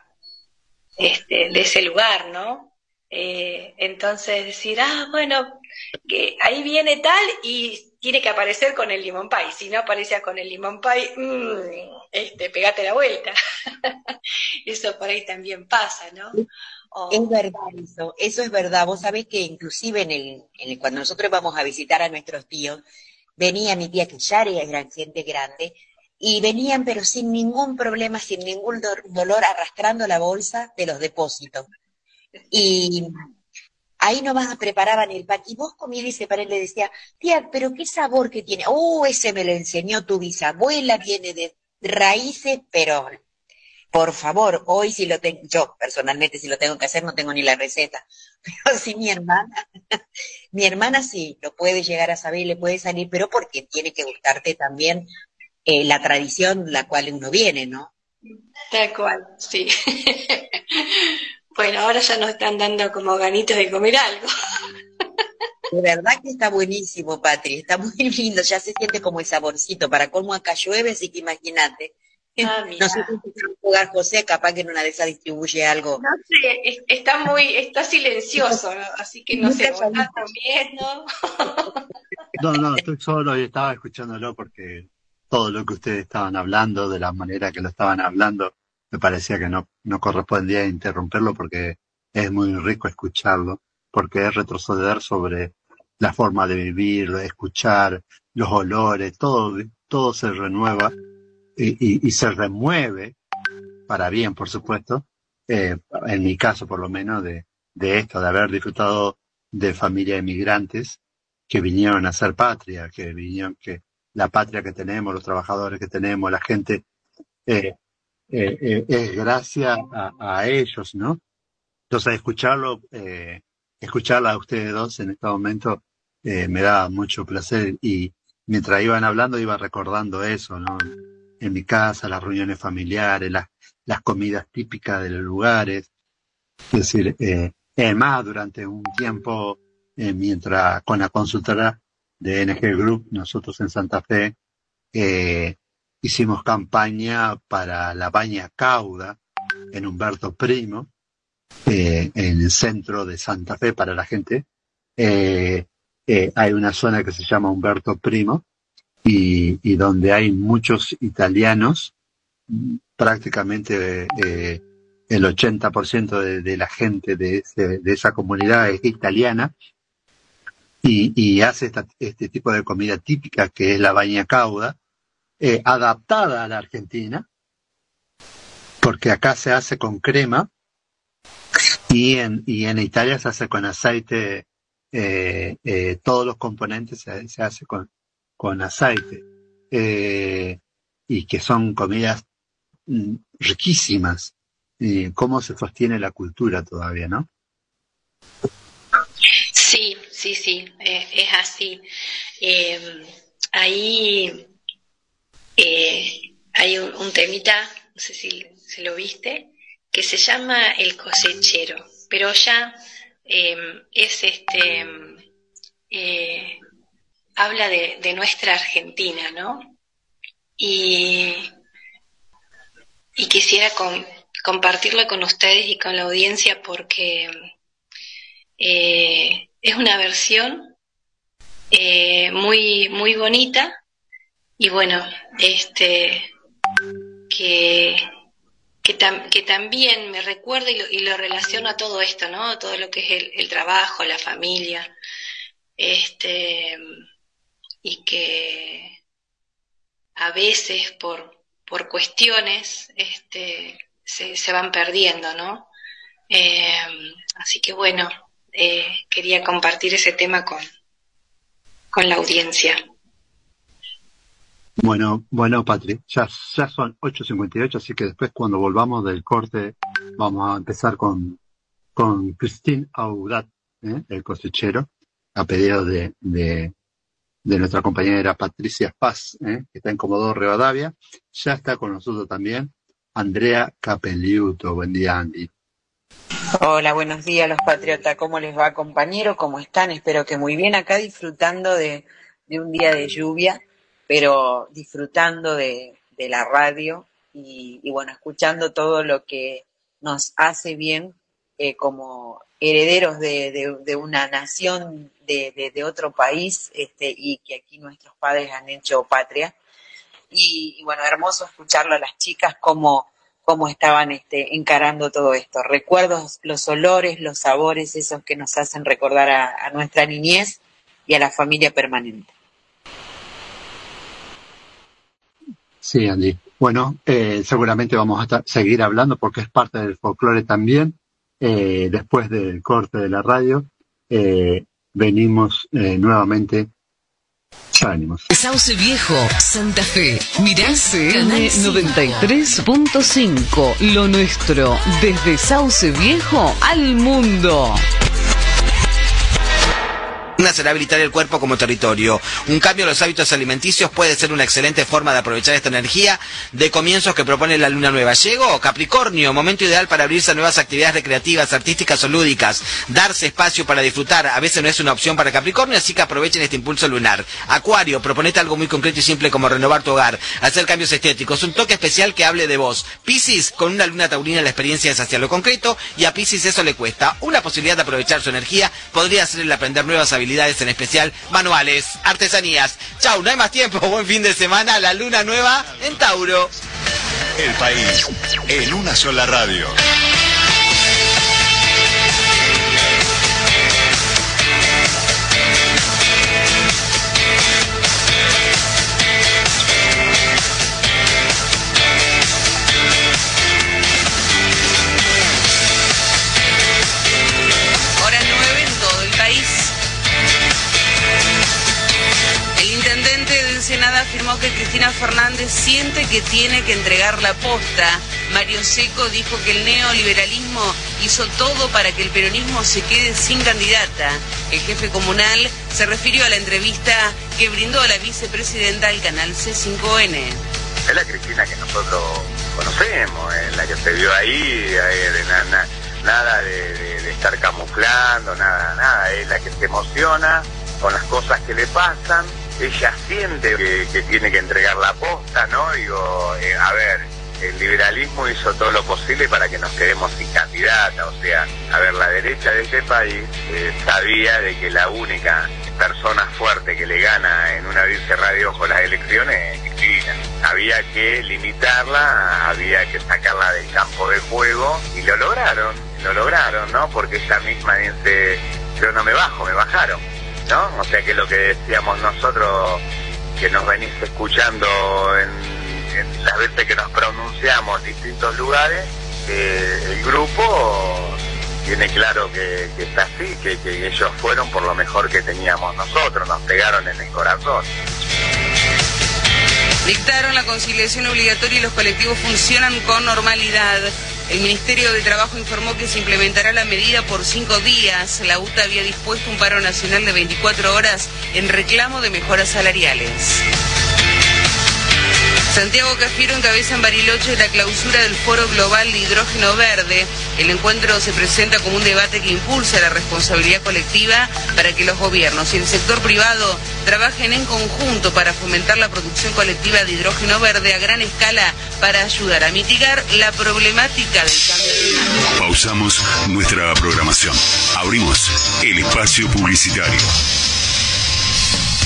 este, de ese lugar, ¿no? Eh, entonces decir, ah, bueno, que ahí viene tal y tiene que aparecer con el limón pie. Si no aparece con el limón pie, mmm, este, pegate la vuelta. *laughs* eso por ahí también pasa, ¿no? Es verdad eso, eso es verdad. Vos sabés que inclusive en el, cuando nosotros vamos a visitar a nuestros tíos, venía mi tía que ya era gente grande, y venían pero sin ningún problema, sin ningún dolor, arrastrando la bolsa de los depósitos. Y ahí nomás preparaban el pan. Y vos comías y se le decía, tía, pero qué sabor que tiene. Oh, ese me lo enseñó tu bisabuela, viene de raíces, pero por favor, hoy si lo tengo, yo personalmente si lo tengo que hacer no tengo ni la receta, *laughs* pero si mi hermana, *laughs* mi hermana sí lo puede llegar a saber y le puede salir, pero porque tiene que gustarte también eh, la tradición la cual uno viene, ¿no? Tal cual, sí. *laughs* bueno, ahora ya nos están dando como ganitos de comer algo. De verdad que está buenísimo, Patri, está muy *laughs* lindo, ya se siente como el saborcito, para cómo acá llueve, así que imagínate. Ah, *laughs* no sé si jugar José, capaz que en una de esas distribuye algo. No sé, está muy, está silencioso, así que no sé, también, ¿no? *laughs* no, no, estoy solo y estaba escuchándolo porque todo lo que ustedes estaban hablando, de la manera que lo estaban hablando, me parecía que no, no correspondía interrumpirlo porque es muy rico escucharlo, porque es retroceder sobre la forma de vivir, de escuchar, los olores, todo, todo se renueva y, se remueve para bien, por supuesto, eh, en mi caso por lo menos, de, de esto, de haber disfrutado de familias inmigrantes que vinieron a ser patria, que vinieron, que la patria que tenemos, los trabajadores que tenemos, la gente, eh, eh, es gracias a, ellos, ¿no? Entonces, escucharlo, escucharla a ustedes dos en este momento me da mucho placer y mientras iban hablando iba recordando eso, ¿no? en mi casa, las reuniones familiares, las, las comidas típicas de los lugares. Es decir, eh, además, durante un tiempo, eh, mientras con la consultora de NG Group, nosotros en Santa Fe, eh, hicimos campaña para la baña cauda en Humberto Primo, eh, en el centro de Santa Fe para la gente. hay una zona que se llama Humberto Primo, y, donde hay muchos italianos, prácticamente eh, el 80% de, de la gente de, de esa comunidad es italiana, y, hace este tipo de comida típica que es la baña cauda, eh, adaptada a la Argentina, porque acá se hace con crema y en, y en Italia se hace con aceite, eh, eh, todos los componentes se, se hace con, con aceite, y que son comidas mm, riquísimas. Y cómo se sostiene la cultura todavía, ¿no? Sí, sí, sí, es así. Ahí eh, hay un, temita, no sé si, se lo viste, que se llama El cosechero, pero ya em, es este, eh, habla de, nuestra Argentina, ¿no? Y, y quisiera compartirlo con ustedes y con la audiencia porque eh, es una versión muy, muy bonita y bueno, este, que, que, también me recuerda y lo, y lo, relaciono a todo esto, ¿no? Todo lo que es el, trabajo, la familia, este, y que a veces por, por cuestiones este, se, se van perdiendo, ¿no? Eh, así que bueno, eh, quería compartir ese tema con, con la audiencia. Bueno, bueno, Patri, ya, ya son 8.58, así que después cuando volvamos del corte vamos a empezar con, con Christine Audat, ¿eh? el cosechero, a pedido de, de, de nuestra compañera Patricia Paz, ¿eh? que está en Comodoro Rivadavia. Ya está con nosotros también Andrea Capelliuto. Buen día, Andy. Hola, buenos días los patriotas. ¿Cómo les va, compañero? ¿Cómo están? Espero que muy bien. Acá disfrutando de, de un día de lluvia pero disfrutando de, la radio y, bueno, escuchando todo lo que nos hace bien eh, como herederos de, una nación de, otro país este, y que aquí nuestros padres han hecho patria. Y, bueno, hermoso escucharlo a las chicas cómo, cómo estaban este, encarando todo esto. Recuerdos, los olores, los sabores, esos que nos hacen recordar a nuestra niñez y a la familia permanente. Sí, Andy. Bueno, eh, seguramente vamos a seguir hablando porque es parte del folclore también. Eh, después del corte de la radio, eh, venimos nuevamente. Ya venimos. Sauce Viejo, Santa Fe. Mirase 93.5. Lo nuestro, desde Sauce Viejo al mundo será habilitar el cuerpo como territorio. Un cambio en los hábitos alimenticios puede ser una excelente forma de aprovechar esta energía de comienzos que propone la luna nueva. Llegó Capricornio, momento ideal para abrirse a nuevas actividades recreativas, artísticas o lúdicas. Darse espacio para disfrutar a veces no es una opción para Capricornio, así que aprovechen este impulso lunar. Acuario, proponete algo muy concreto y simple como renovar tu hogar, hacer cambios estéticos, un toque especial que hable de vos. Piscis, con una luna taurina la experiencia es hacia lo concreto y a Piscis eso le cuesta. Una posibilidad de aprovechar su energía podría ser el aprender nuevas habilidades en especial manuales, artesanías. Chau, no hay más tiempo, *laughs* buen fin de semana, la luna nueva en Tauro. El país en una sola radio. Que Cristina Fernández siente que tiene que entregar la posta. Mario Seco dijo que el neoliberalismo hizo todo para que el peronismo se quede sin candidata. El jefe comunal se refirió a la entrevista que brindó a la vicepresidenta al canal C5N. Es la Cristina que nosotros conocemos, es la que se vio ahí, nada de, estar camuflando, nada, nada, es la que se emociona con las cosas que le pasan ella siente que, tiene que entregar la posta, ¿no? Digo, eh, a ver, el liberalismo hizo todo lo posible para que nos quedemos sin candidata, o sea, a ver, la derecha de este país eh, sabía de que la única persona fuerte que le gana en una cerrar de ojos las elecciones es Cristina. Había que limitarla, había que sacarla del campo de juego y lo lograron, lo lograron, ¿no? Porque ella misma dice, yo no me bajo, me bajaron. ¿No? O sea que lo que decíamos nosotros, que nos venís escuchando en, las veces que nos pronunciamos en distintos lugares, el grupo tiene claro que, que está así, que, que ellos fueron por lo mejor que teníamos nosotros, nos pegaron en el corazón. Dictaron la conciliación obligatoria y los colectivos funcionan con normalidad. El Ministerio de Trabajo informó que se implementará la medida por cinco días. La UTA había dispuesto un paro nacional de 24 horas en reclamo de mejoras salariales. Santiago Cafiero encabeza en Bariloche la clausura del Foro Global de Hidrógeno Verde. El encuentro se presenta como un debate que impulsa la responsabilidad colectiva para que los gobiernos y el sector privado trabajen en conjunto para fomentar la producción colectiva de hidrógeno verde a gran escala para ayudar a mitigar la problemática del cambio climático. Pausamos nuestra programación. Abrimos el espacio publicitario.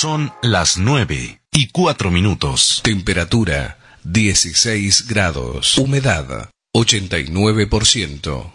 Son las 9 y 4 minutos. Temperatura 16 grados. Humedad 89%.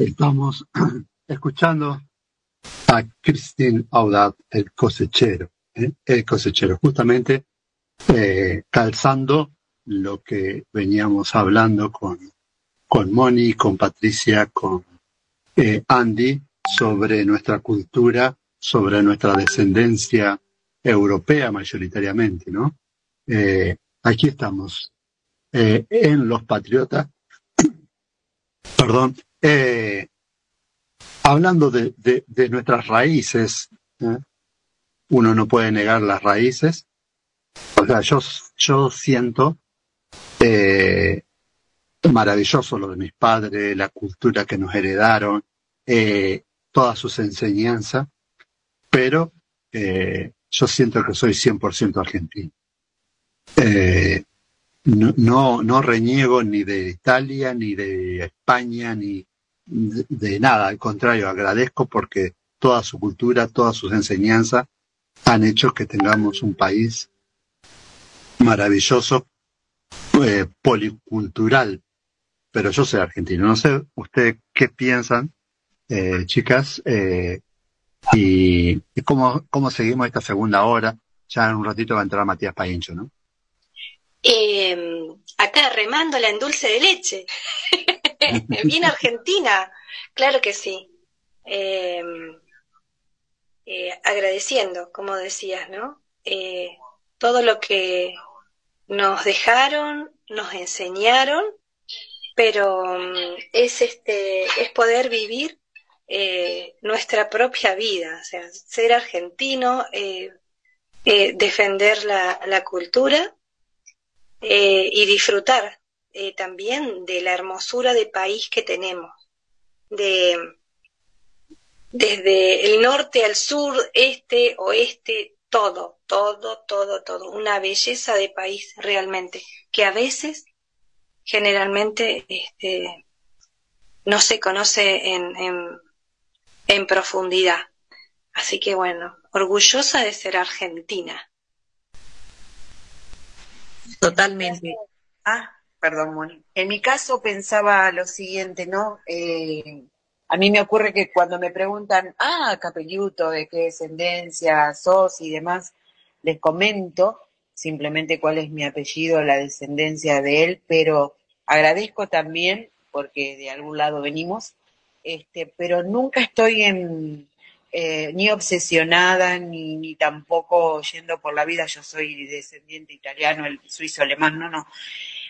Estamos *clears throat* escuchando a Christine Audat, el cosechero, ¿eh? el cosechero, justamente eh, calzando lo que veníamos hablando con, con Moni, con Patricia, con eh, Andy, sobre nuestra cultura, sobre nuestra descendencia europea mayoritariamente, ¿no? Aquí estamos, en Los Patriotas, *clears throat* perdón, eh, hablando de, de- nuestras raíces, ¿eh? uno no puede negar las raíces, o sea, yo, yo siento eh, maravilloso lo de mis padres, la cultura que nos heredaron, todas sus enseñanzas, pero yo siento que soy 100% argentino. No, no, no reniego ni de Italia, ni de España, ni de, nada, al contrario, agradezco porque toda su cultura, todas sus enseñanzas han hecho que tengamos un país maravilloso, eh, policultural, pero yo soy argentino. No sé ustedes qué piensan, eh, chicas, eh, y, cómo, cómo seguimos esta segunda hora. Ya en un ratito va a entrar Matías Paincho, ¿no? Eh, acá remándola en dulce de leche. *laughs* *laughs* Bien Argentina, claro que sí. Eh, eh, agradeciendo, como decías, ¿no? Eh, todo lo que nos dejaron, nos enseñaron, pero mm, es este, es poder vivir eh, nuestra propia vida, o sea, ser argentino, defender la, cultura y disfrutar eh, también de la hermosura de país que tenemos, de desde el norte al sur, este, oeste, todo, todo, todo, todo, una belleza de país realmente, que a veces, generalmente, este, no se conoce en, en, en profundidad. Así que bueno, orgullosa de ser argentina. Totalmente. Ah, perdón, Moni. En mi caso pensaba lo siguiente, ¿no? Eh, a mí me ocurre que cuando me preguntan, ah, Capelluto, de qué descendencia sos y demás, les comento simplemente cuál es mi apellido, la descendencia de él, pero agradezco también, porque de algún lado venimos, este, pero nunca estoy en, eh, ni obsesionada, ni, ni tampoco yendo por la vida, yo soy descendiente italiano, el suizo alemán, no, no.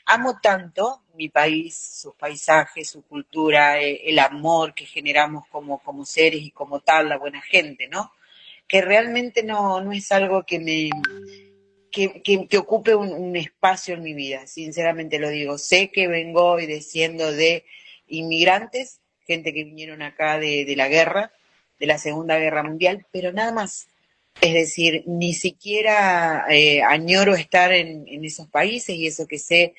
Amo tanto mi país, sus paisajes, su cultura, eh, el amor que generamos como, como seres y como tal, la buena gente, ¿no? Que realmente no, no es algo que me, que, que, ocupe un, un espacio en mi vida, sinceramente lo digo. Sé que vengo y desciendo de inmigrantes, gente que vinieron acá de, de la guerra, de la Segunda Guerra Mundial, pero nada más. Es decir, ni siquiera eh, añoro estar en, en esos países y eso que sé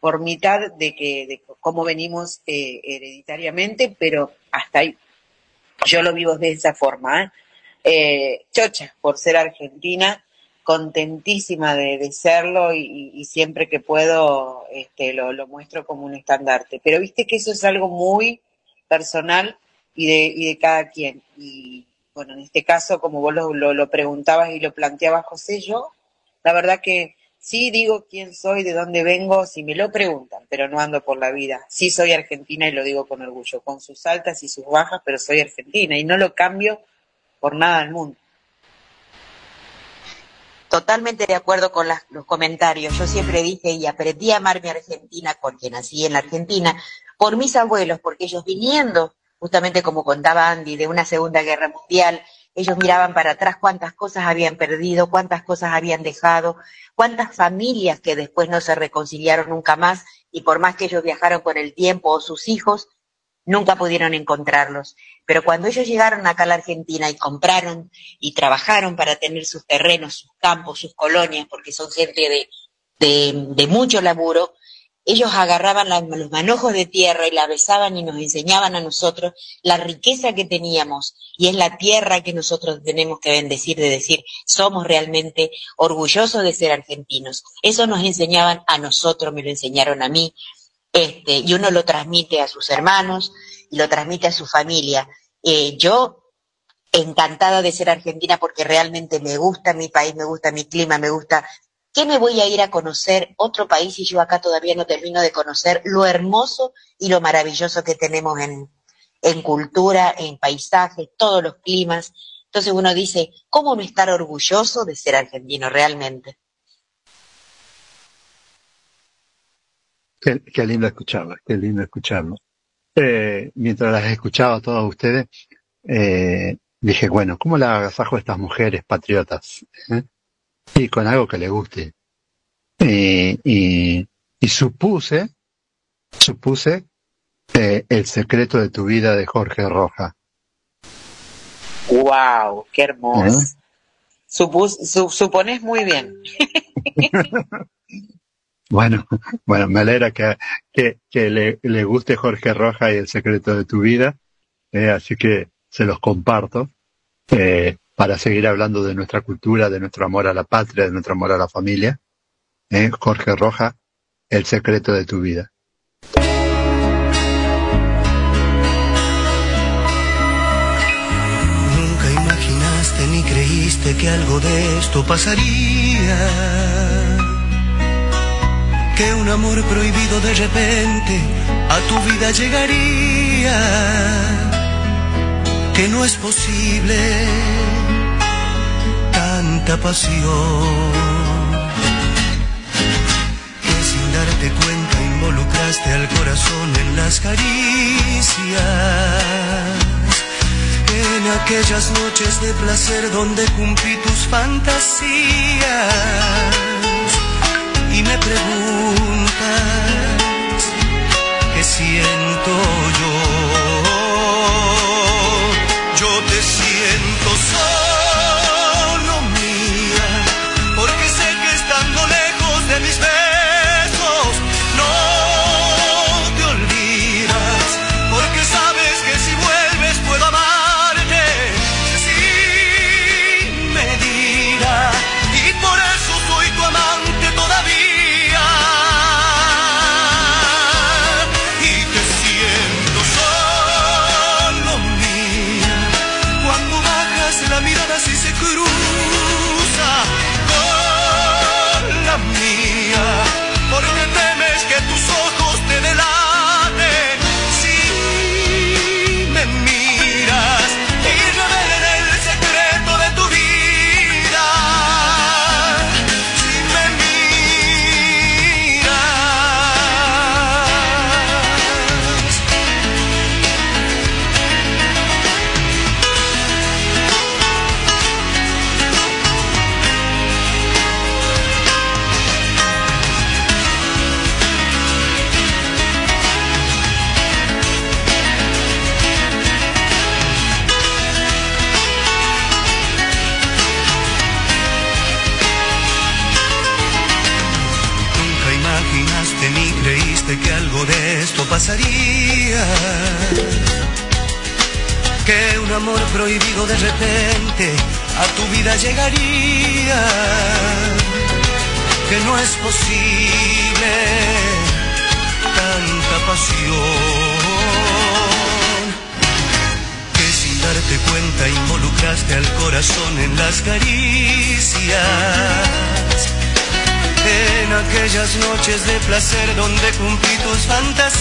por mitad de que de cómo venimos eh, hereditariamente, pero hasta ahí. Yo lo vivo de esa forma. ¿eh? Eh, chocha, por ser argentina, contentísima de, de serlo y, siempre que puedo este, lo, lo muestro como un estandarte. Pero viste que eso es algo muy personal y de, y de cada quien. Y bueno, en este caso, como vos lo, lo preguntabas y lo planteabas, José, yo, la verdad que sí digo quién soy, de dónde vengo, si me lo preguntan, pero no ando por la vida. Sí soy argentina y lo digo con orgullo, con sus altas y sus bajas, pero soy argentina y no lo cambio por nada del mundo. Totalmente de acuerdo con las- los comentarios. Yo siempre dije y aprendí a amar mi Argentina porque nací en la Argentina, por mis abuelos, porque ellos viniendo, justamente como contaba Andy, de una Segunda Guerra Mundial, ellos miraban para atrás cuántas cosas habían perdido, cuántas cosas habían dejado, cuántas familias que después no se reconciliaron nunca más y por más que ellos viajaron con el tiempo o sus hijos, nunca pudieron encontrarlos. Pero cuando ellos llegaron acá a la Argentina y compraron y trabajaron para tener sus terrenos, sus campos, sus colonias, porque son gente de, de, de mucho laburo, ellos agarraban los manojos de tierra y la besaban y nos enseñaban a nosotros la riqueza que teníamos y es la tierra que nosotros tenemos que bendecir de decir somos realmente orgullosos de ser argentinos. Eso nos enseñaban a nosotros, me lo enseñaron a mí, este, y uno lo transmite a sus hermanos y lo transmite a su familia. Eh, yo encantada de ser argentina porque realmente me gusta mi país, me gusta mi clima, me gusta ¿Qué me voy a ir a conocer otro país y yo acá todavía no termino de conocer lo hermoso y lo maravilloso que tenemos en, en cultura, en paisaje, todos los climas? Entonces uno dice, ¿cómo no estar orgulloso de ser argentino realmente? Qué, lindo escucharlo, qué lindo escucharlo. Eh, mientras las escuchaba a todos ustedes, eh, dije, bueno, ¿cómo la agasajo a estas mujeres patriotas? ¿Eh? Y con algo que le guste. Y, y, y supuse, supuse eh, el secreto de tu vida de Jorge Roja. ¡Wow! ¡Qué hermoso! ¿Eh? Supus- su- supones muy bien. *laughs* Bueno, bueno, me alegra que, que, que le, le guste Jorge Roja y el secreto de tu vida, eh, así que se los comparto eh, para seguir hablando de nuestra cultura, de nuestro amor a la patria, de nuestro amor a la familia. Eh, Jorge Roja, el secreto de tu vida. Nunca imaginaste ni creíste que algo de esto pasaría. Que un amor prohibido de repente a tu vida llegaría. Que no es posible tanta pasión. Que sin darte cuenta involucraste al corazón en las caricias en aquellas noches de placer donde cumplí tus fantasías y me preguntas qué siento llegaría. Que no es posible tanta pasión. Que sin darte cuenta involucraste al corazón en las caricias en aquellas noches de placer donde cumplí tus fantasías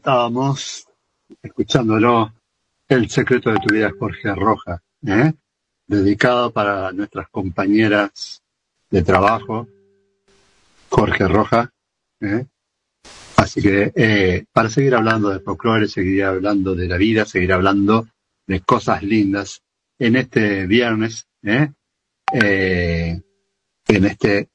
estábamos, escuchándolo, El secreto de tu vida, Jorge Roja, ¿eh? dedicado para nuestras compañeras de trabajo, Jorge Roja. ¿eh? Así que eh, para seguir hablando de folclore, seguir hablando de la vida, seguir hablando de cosas lindas en este viernes, ¿eh? Eh, en este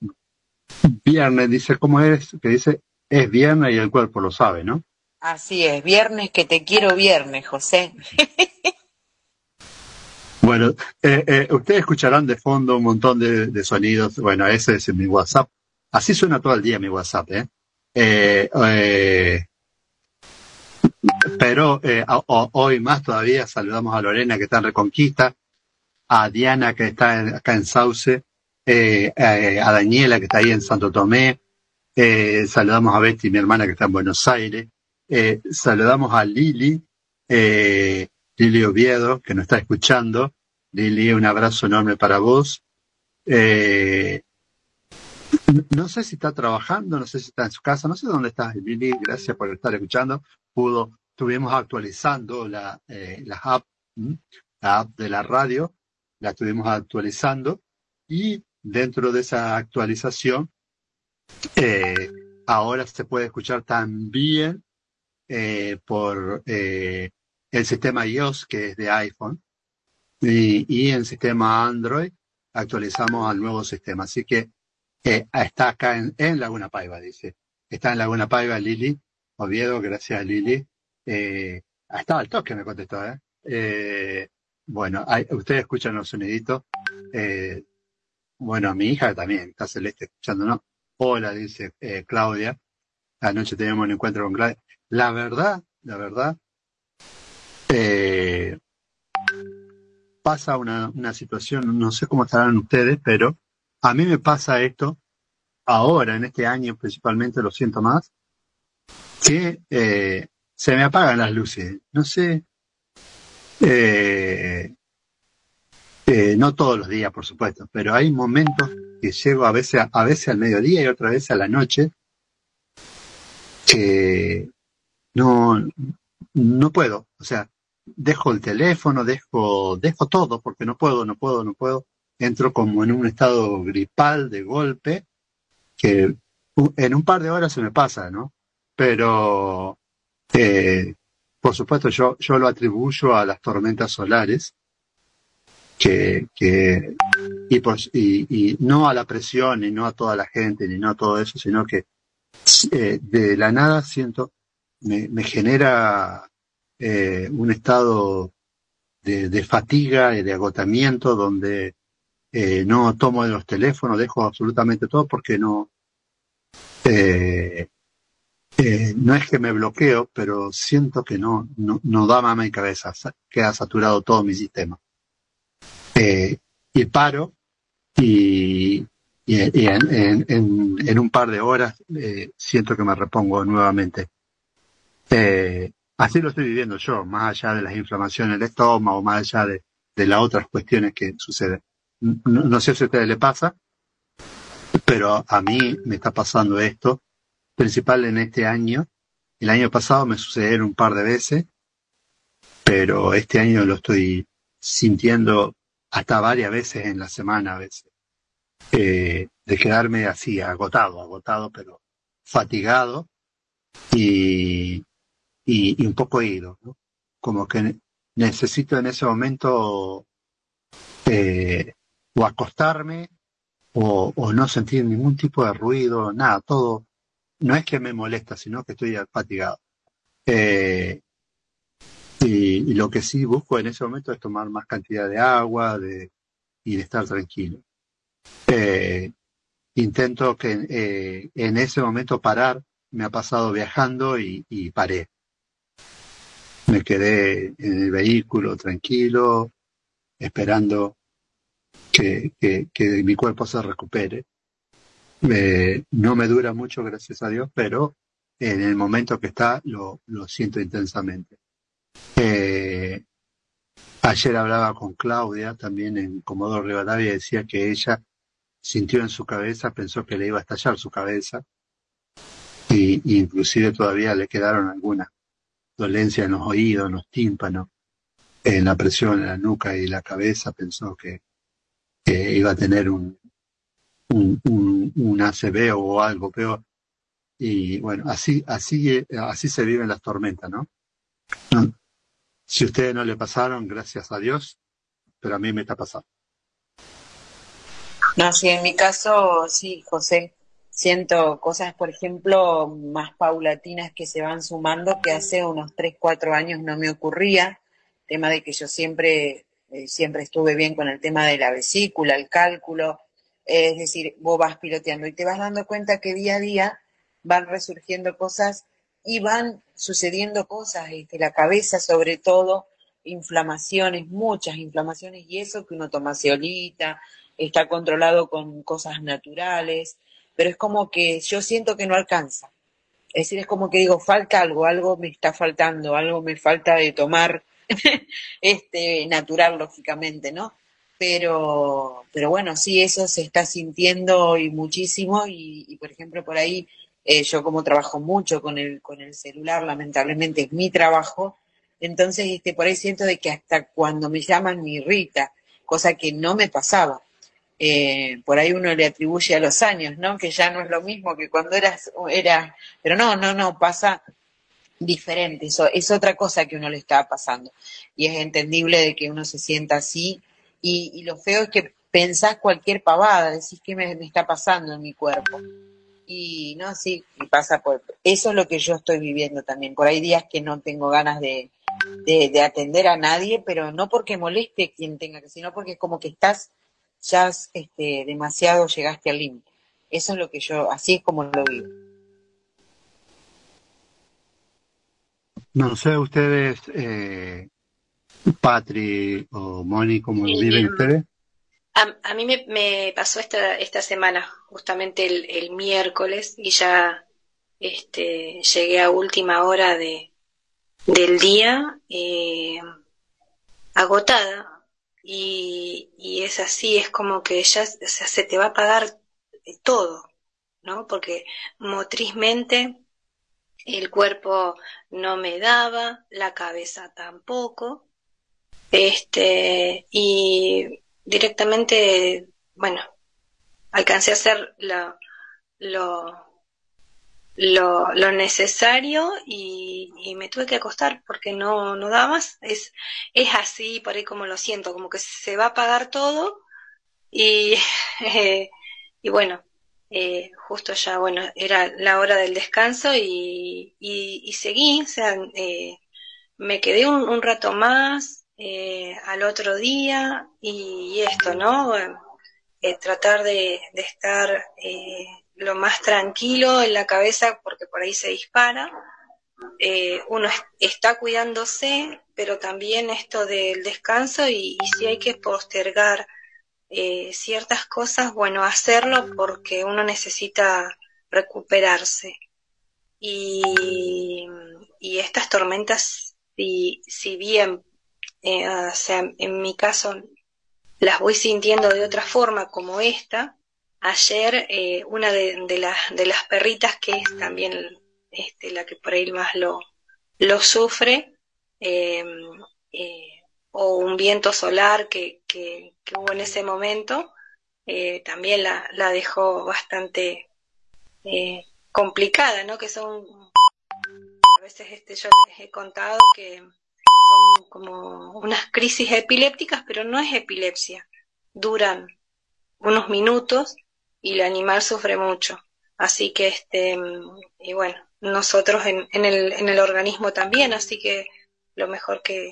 viernes, dice, ¿cómo es? Que dice, es viernes y el cuerpo lo sabe, ¿no? Así es, viernes que te quiero viernes, José. *laughs* Bueno, eh, eh, ustedes escucharán de fondo un montón de, sonidos. Bueno, ese es mi WhatsApp. Así suena todo el día mi WhatsApp, ¿eh? Eh, eh, pero hoy más todavía saludamos a Lorena que está en Reconquista, a Diana que está en- acá en Sauce, a Daniela que está ahí en Santo Tomé, saludamos a Betty, mi hermana que está en Buenos Aires, eh, saludamos a Lili, eh, Lili Oviedo que nos está escuchando. Lili, un abrazo enorme para vos. Eh, no sé si está trabajando, no sé si está en su casa, no sé dónde estás, Lili. Gracias por estar escuchando. Pudo, estuvimos actualizando la, eh, la app, la app de la radio, la estuvimos actualizando y dentro de esa actualización, eh, ahora se puede escuchar también eh, por eh, el sistema iOS que es de iPhone y, y en sistema Android actualizamos al nuevo sistema. Así que eh, está acá en, Laguna Paiva, dice. Está en Laguna Paiva Lili Oviedo, gracias Lili. Eh, estaba al toque, me contestó, ¿eh? Eh, bueno, ustedes escuchan los soniditos. Eh, bueno, mi hija también, está Celeste escuchando, ¿no? Hola, dice eh, Claudia. Anoche teníamos un encuentro con Claudia. La verdad, la verdad, eh, pasa una, una situación, no sé cómo estarán ustedes, pero a mí me pasa esto ahora, en este año principalmente, lo siento más, que eh, se me apagan las luces. No sé, eh, no todos los días, por supuesto, pero hay momentos que llego a veces, a veces al mediodía y otra vez a la noche que no, no puedo. O sea, dejo el teléfono, dejo, dejo todo porque no puedo, no puedo, no puedo. Entro como en un estado gripal de golpe que en un par de horas se me pasa, ¿no? Pero, eh, por supuesto, yo, yo lo atribuyo a las tormentas solares, que, que, y, por- y, y no a la presión, y no a toda la gente, ni no a todo eso, sino que eh, de la nada siento, me, me genera eh, un estado de, de fatiga y de agotamiento donde eh, no tomo los teléfonos, dejo absolutamente todo porque no, eh, no es que me bloqueo, pero siento que no, no, no da mama y cabeza, queda saturado todo mi sistema. Y paro y, y, y en, en, en, un par de horas eh, siento que me repongo nuevamente. Eh, así lo estoy viviendo yo, más allá de las inflamaciones del estómago, más allá de, las otras cuestiones que suceden. No, no sé si a ustedes le pasa, pero a mí me está pasando esto, principal en este año. El año pasado me sucedieron un par de veces, pero este año lo estoy sintiendo hasta varias veces en la semana a veces. Eh, de quedarme así, agotado, agotado, pero fatigado y, y, un poco ido. Como que ne- necesito en ese momento eh, o acostarme o, o no sentir ningún tipo de ruido, nada, todo. No es que me molesta, sino que estoy fatigado. Eh, y, y lo que sí busco en ese momento es tomar más cantidad de agua de, y de estar tranquilo. Eh, intento que eh, en ese momento parar. Me ha pasado viajando y, paré. Me quedé en el vehículo tranquilo, esperando que, mi cuerpo se recupere. No me dura mucho, gracias a Dios, pero en el momento que está lo, lo siento intensamente. Eh, ayer hablaba con Claudia, también en Comodoro Rivadavia, y decía que ella sintió en su cabeza, pensó que le iba a estallar su cabeza, y, inclusive todavía le quedaron algunas dolencias en los oídos, en los tímpanos, en la presión en la nuca y la cabeza, pensó que, que iba a tener un, un, un, un ACV o algo peor. Y bueno, así, así, así se viven las tormentas, ¿no? Si ustedes no le pasaron, gracias a Dios, pero a mí me está pasando. No, sí, en mi caso, sí, José. Siento cosas, por ejemplo, más paulatinas que se van sumando que hace unos 3, 4 años no me ocurría. Tema de que yo siempre, eh, siempre estuve bien con el tema de la vesícula, el cálculo. Es decir, vos vas piloteando y te vas dando cuenta que día a día van resurgiendo cosas y van sucediendo cosas, este, la cabeza sobre todo, inflamaciones, muchas inflamaciones y eso que uno toma ceolita, está controlado con cosas naturales, pero es como que yo siento que no alcanza. Es decir, es como que digo, falta algo, algo me está faltando, algo me falta de tomar *laughs* este natural, lógicamente, ¿no? Pero, pero bueno, sí, eso se está sintiendo y muchísimo y, y por ejemplo, por ahí eh, yo como trabajo mucho con el, con el celular, lamentablemente es mi trabajo, entonces este, por ahí siento de que hasta cuando me llaman me irrita, cosa que no me pasaba. Eh, por ahí uno le atribuye a los años, ¿no? Que ya no es lo mismo que cuando eras, era, pero no, no, no, pasa diferente, eso es otra cosa que uno le está pasando. Y es entendible de que uno se sienta así, y, lo feo es que pensás cualquier pavada, decís me, me está pasando en mi cuerpo. Y no, sí, y pasa por, eso es lo que yo estoy viviendo también. Por ahí días que no tengo ganas de, de, de atender a nadie, pero no porque moleste quien tenga que, sino porque es como que estás ya este, demasiado llegaste al límite. Eso es lo que yo, así es como lo vivo. No sé ustedes, eh, Patri o Moni, cómo lo viven ustedes. A, a mí me, me pasó esta, esta semana, justamente el, el miércoles, y ya este, llegué a última hora de, del día eh, agotada. Y, y es así, es como que ya se te va a pagar todo, ¿no? Porque motrizmente el cuerpo no me daba, la cabeza tampoco, este, y directamente, bueno, alcancé a hacer lo, lo, lo, lo necesario y, y me tuve que acostar porque no, no da. Es, es así, por ahí como lo siento, como que se va a pagar todo y, *laughs* eh, y bueno, eh, justo ya, bueno, era la hora del descanso y, y, y seguí, o sea, eh, me quedé un, un rato más eh, al otro día y, y esto, ¿no? Eh, tratar de, de estar eh, lo más tranquilo en la cabeza porque por ahí se dispara. Eh, uno es- está cuidándose, pero también esto del descanso y, si hay que postergar eh, ciertas cosas, bueno, hacerlo porque uno necesita recuperarse. Y, y estas tormentas, si, si bien, eh, en mi caso, las voy sintiendo de otra forma como esta, ayer eh, una de, las, de las perritas que es también este, la que por ahí más lo, lo sufre, eh, eh, o un viento solar que, que, que hubo en ese momento, eh, también la, la dejó bastante complicada, ¿no? Que son, a veces este, yo les he contado que son como unas crisis epilépticas, pero no es epilepsia, duran unos minutos y el animal sufre mucho. Así que, este, y bueno, nosotros en, en, el, en el organismo también, así que lo mejor que,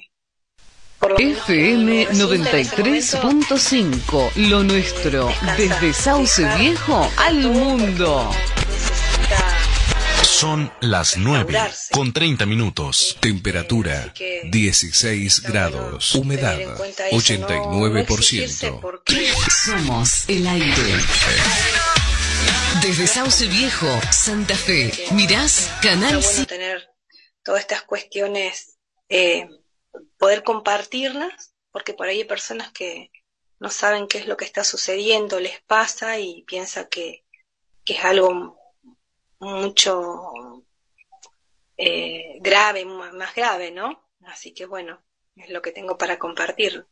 por lo FM me resulta en ese momento, 93.5, lo nuestro, desde Sauce Viejo al mundo. Son las 9 con 30 minutos. Temperatura 16 grados. Humedad 89%. Somos el aire. Desde Sauce Viejo, Santa Fe, mirás Canal bueno tener todas estas cuestiones, eh, poder compartirlas, porque por ahí hay personas que no saben qué es lo que está sucediendo, les pasa y piensa que, que es algo mucho eh, grave, más grave, ¿no? Así que bueno, es lo que tengo para compartir.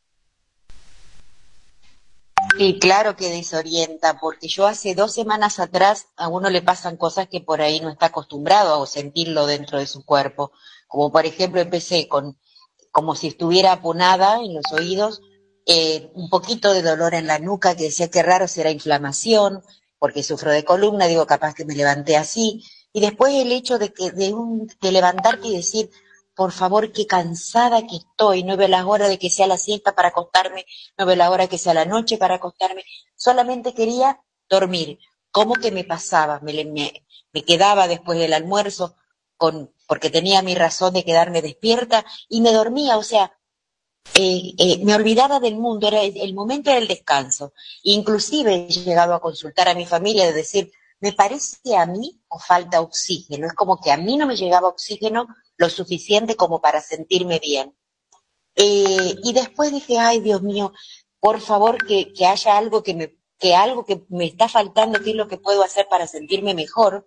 Y claro que desorienta, porque yo hace dos semanas atrás a uno le pasan cosas que por ahí no está acostumbrado a sentirlo dentro de su cuerpo. Como por ejemplo empecé con como si estuviera apunada en los oídos, eh, un poquito de dolor en la nuca que decía que raro será inflamación, porque sufro de columna, digo capaz que me levanté así. Y después el hecho de que de, un, de levantarte y decir, por favor, qué cansada que estoy, no veo la hora de que sea la siesta para acostarme, no veo la hora que sea la noche para acostarme, solamente quería dormir. ¿Cómo que me pasaba? Me, me, me quedaba después del almuerzo con, porque tenía mi razón de quedarme despierta y me dormía, o sea, eh, eh, me olvidaba del mundo, era el, momento era el descanso. Inclusive he llegado a consultar a mi familia de decir, me parece a mí o falta oxígeno, es como que a mí no me llegaba oxígeno lo suficiente como para sentirme bien. Eh, y después dije, ay Dios mío, por favor que, haya algo que me, algo que me está faltando, qué es lo que puedo hacer para sentirme mejor.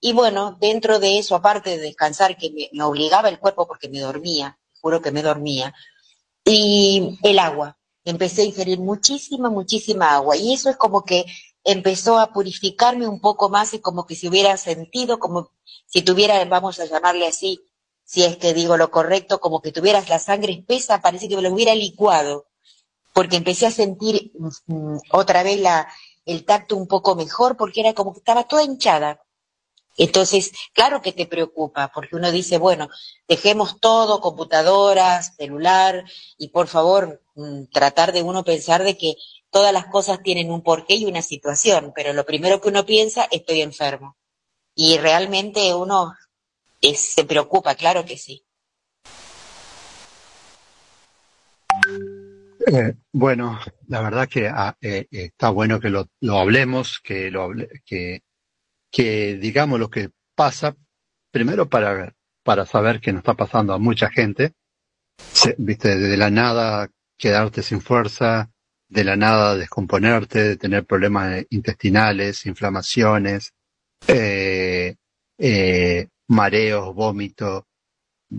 Y bueno, dentro de eso, aparte de descansar, que me obligaba el cuerpo porque me dormía, juro que me dormía, y el agua. Empecé a ingerir muchísima, muchísima agua. Y eso es como que empezó a purificarme un poco más y como que si hubiera sentido, como si tuviera, vamos a llamarle así, si es que digo lo correcto, como que tuvieras la sangre espesa, parece que me lo hubiera licuado, porque empecé a sentir mm, otra vez la, el tacto un poco mejor, porque era como que estaba toda hinchada. Entonces, claro que te preocupa, porque uno dice, bueno, dejemos todo, computadoras, celular, y por favor, mm, tratar de uno pensar de que todas las cosas tienen un porqué y una situación, pero lo primero que uno piensa, estoy enfermo. Y realmente uno se preocupa, claro que sí. Eh, bueno, la verdad que ah, eh, eh, está bueno que lo, lo hablemos, que lo que, que digamos lo que pasa, primero para, para saber que nos está pasando a mucha gente, viste, de la nada quedarte sin fuerza, de la nada descomponerte, de tener problemas intestinales, inflamaciones, eh, eh, mareos, vómito,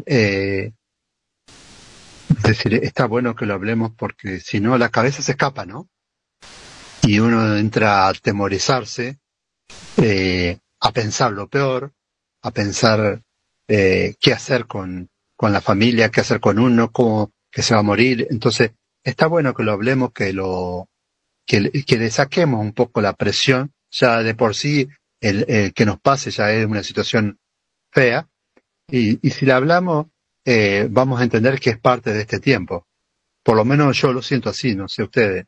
eh, es decir, está bueno que lo hablemos porque si no la cabeza se escapa, ¿no? Y uno entra a atemorizarse, eh, a pensar lo peor, a pensar eh, qué hacer con, con la familia, qué hacer con uno, cómo que se va a morir. Entonces, está bueno que lo hablemos, que lo, que, que le saquemos un poco la presión. Ya de por sí, el, el que nos pase ya es una situación fea. Y, y si la hablamos, eh, vamos a entender que es parte de este tiempo. Por lo menos yo lo siento así, no sé ustedes.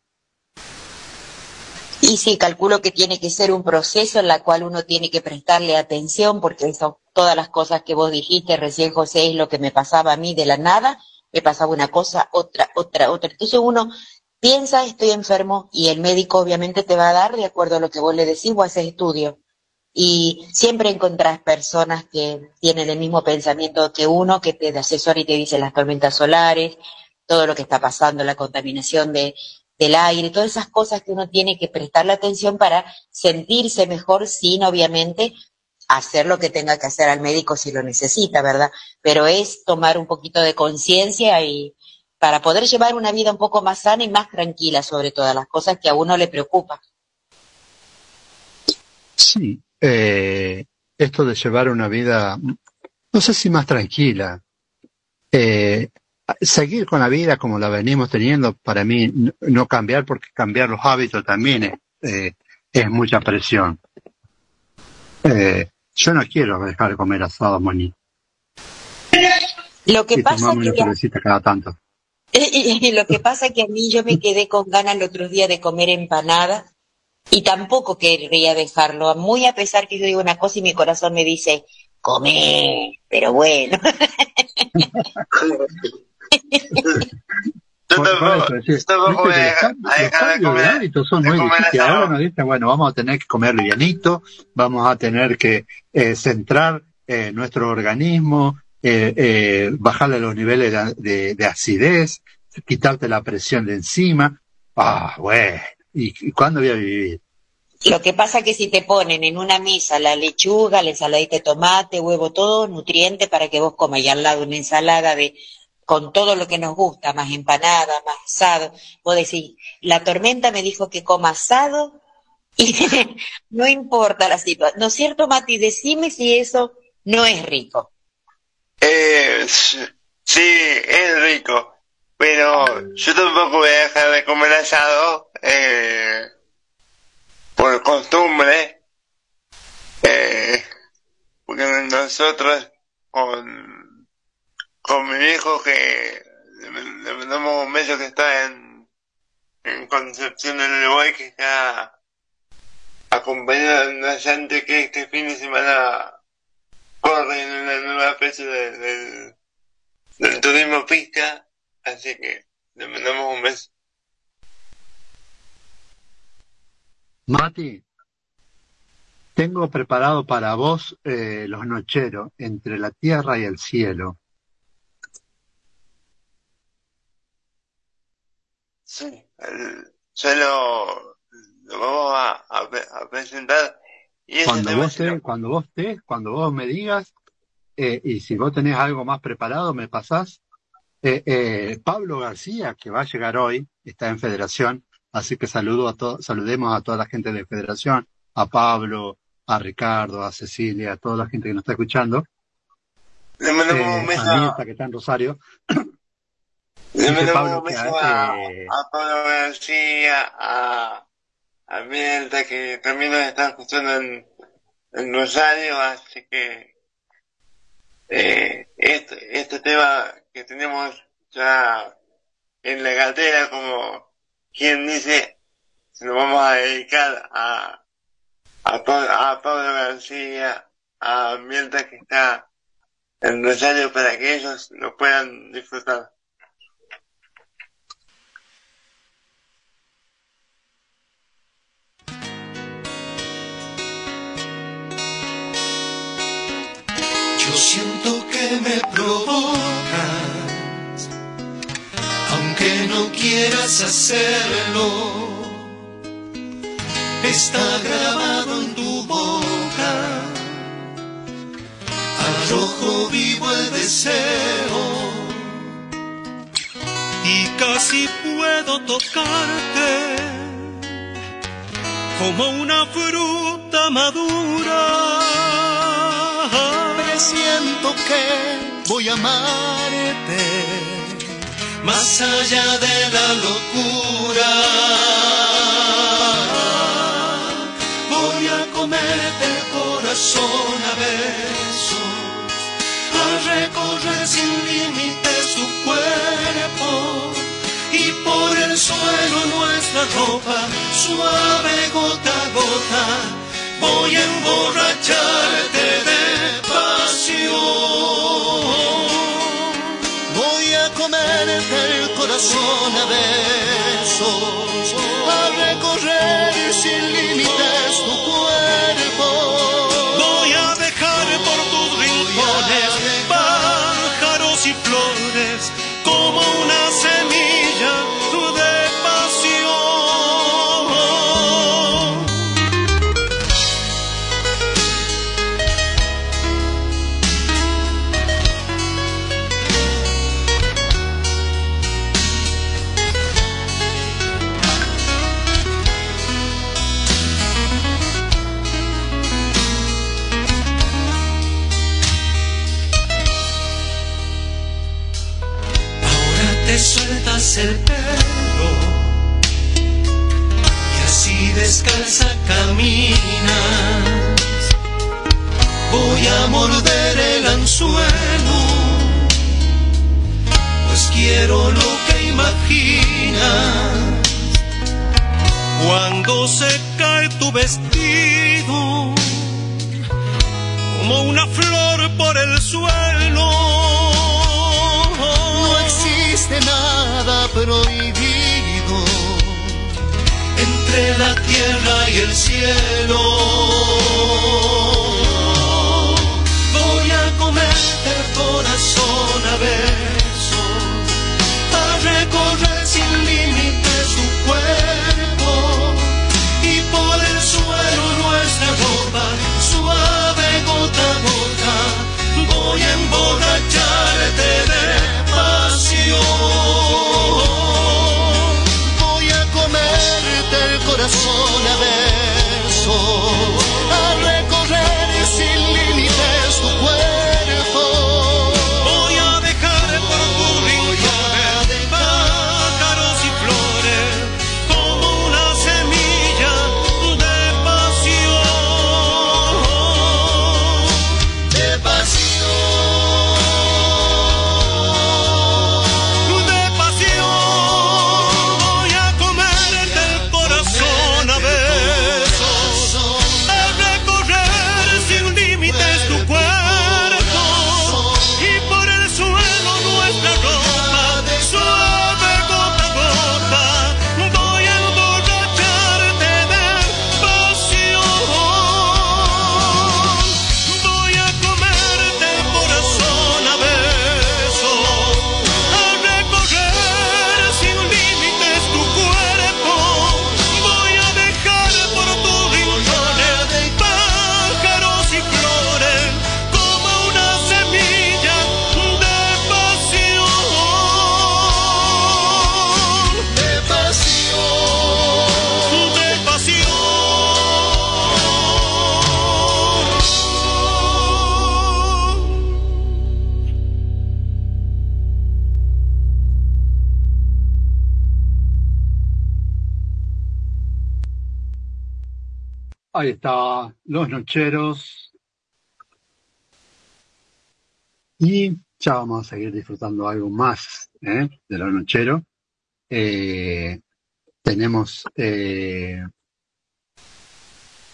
Y sí, calculo que tiene que ser un proceso en la cual uno tiene que prestarle atención, porque son todas las cosas que vos dijiste recién, José, es lo que me pasaba a mí de la nada, me pasaba una cosa, otra, otra, otra. Entonces uno piensa, estoy enfermo, y el médico obviamente te va a dar de acuerdo a lo que vos le decís, vos haces estudio. Y siempre encontrás personas que tienen el mismo pensamiento que uno, que te asesora y te dice las tormentas solares, todo lo que está pasando, la contaminación de, del aire, todas esas cosas que uno tiene que prestarle atención para sentirse mejor sin, obviamente, hacer lo que tenga que hacer al médico si lo necesita, ¿verdad? Pero es tomar un poquito de conciencia y para poder llevar una vida un poco más sana y más tranquila sobre todas las cosas que a uno le preocupa. Sí, eh, esto de llevar una vida, no sé si más tranquila, eh, seguir con la vida como la venimos teniendo, para mí no, no cambiar, porque cambiar los hábitos también es, eh, es mucha presión. Eh, yo no quiero dejar de comer asado, Moni, Lo que y pasa que cada tanto. *laughs* Y lo que pasa que a mí yo me quedé con ganas el otro día de comer empanada y tampoco querría dejarlo, muy a pesar que yo digo una cosa y mi corazón me dice, come, pero bueno. *laughs* Yo tampoco, voy a dejar, a de hábitos son muy difíciles. Ahora nos dicen, bueno, vamos a tener que comer livianito, vamos a tener que eh, centrar eh, nuestro organismo, eh, eh, bajarle los niveles de, de- de acidez, quitarte la presión de encima. Ah, bueno, ¿y, y cuándo voy a vivir? Lo que pasa que si te ponen en una mesa la lechuga, la ensaladita de tomate, huevo, todo nutriente para que vos comas y al lado una ensalada de con todo lo que nos gusta, más empanada, más asado, vos decís, la tormenta me dijo que coma asado y *laughs* no importa la situación. ¿No es cierto, Mati? Decime si eso no es rico. Eh, sí, es rico, pero yo tampoco voy a dejar de comer asado eh, por costumbre, eh, porque nosotros con, con mi hijo que le, mandamos un beso que está en, en Concepción del Uruguay, que está acompañado de una gente que este fin de semana corre en una nueva fecha de- del, del turismo pista, así que le mandamos un beso. Mati, tengo preparado para vos eh, los nocheros entre la tierra y el cielo. Sí, el- lo, lo vamos a, a pre- a presentar y Cuando vos, te, cuando vos estés, cuando vos me digas, eh, y si vos tenés algo más preparado, me pasás. Eh, eh, Pablo García, que va a llegar hoy, está en Federación, así que saludo a saludemos a toda la gente de Federación, a Pablo, a Ricardo, a Cecilia, a toda la gente que nos está escuchando, le mandamos eh, un beso a a, Mirta que está en Rosario. Mandamos Pablo que a, a Pablo García, a, a que también nos están escuchando en, en Rosario, así que eh, este, este tema que tenemos ya en la cartera, como quien dice, se lo vamos a dedicar a, a, Pa- a Pablo García, a Mirta que está en Rosario para que ellos lo puedan disfrutar. Siento que me provocas, aunque no quieras hacerlo. Está grabado en tu boca, al rojo vivo el deseo. y casi puedo tocarte como una fruta madura. Presiento que voy a amarte más allá de la locura. Voy a comerte corazón a besos, a recorrer sin límites tu cuerpo y por el suelo nuestra ropa suave gota a gota. Voy a emborracharte de pasión. Voy a comerte el corazón a besos, a recorrer sin el anzuelo, pues quiero lo que imaginas. Cuando se cae tu vestido como una flor por el suelo. No existe nada prohibido entre la tierra y el cielo. corazón a besos, a recorrer sin límite su cuerpo y por el suelo nuestra ropa, suave gota a gota, voy a emborracharte de pasión, voy a comerte el corazón a besos. Ahí está, los nocheros. Y ya vamos a seguir disfrutando algo más ¿eh? de los nocheros. Eh, tenemos eh,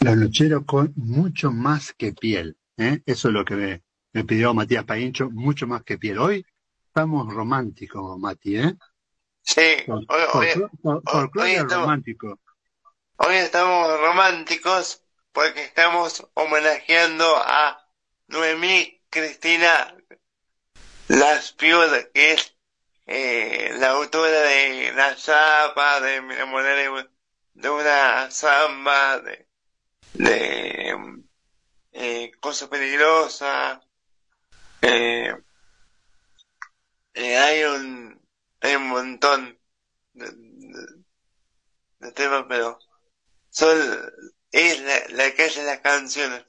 los nocheros con mucho más que piel. ¿eh? Eso es lo que me, me pidió Matías Paincho, mucho más que piel. Hoy estamos románticos, Mati, ¿eh? Sí, hoy, hoy- hoy folclore estamos- romántico. Hoy estamos románticos porque estamos homenajeando a Noemí Cristina Laspiur, que es eh, la autora de La Zapa, de Me enamoré de, una samba, de, de eh, Cosa Peligrosa. Eh, eh, hay un hay un montón de temas, pero son es la, la que hace las canciones.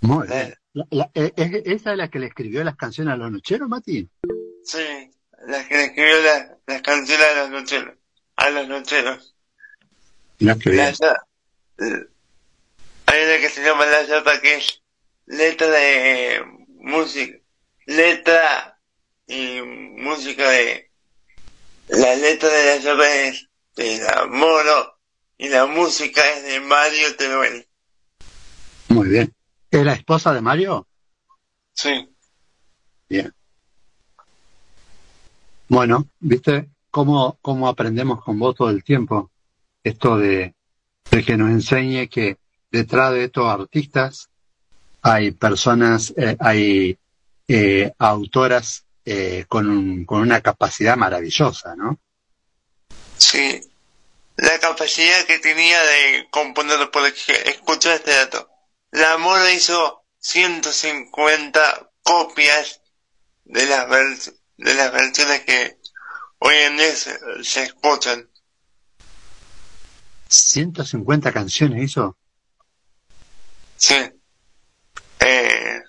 Muy bien. La- la- eh, ¿es- ¿Esa es la que le escribió las canciones a los nocheros, Mati? Sí, la que le escribió la- las canciones a los nocheros. A los nocheros. Bien. za- eh, hay una que se llama La Zapa que es letra de música, letra y música de, la letra de La Zapa es de la Moro y la música es de Mario Teruel. Muy bien. ¿Es la esposa de Mario? Sí. Bien. Bueno, ¿viste cómo, cómo aprendemos con vos todo el tiempo? Esto de, de que nos enseñe que detrás de estos artistas hay personas, eh, hay eh, autoras eh, con, un- con una capacidad maravillosa, ¿no? Sí, la capacidad que tenía de componer, porque escucha este dato. La Mora hizo 150 copias de las, vers- de las versiones que hoy en día se, se escuchan. 150 canciones hizo. Sí. Eh,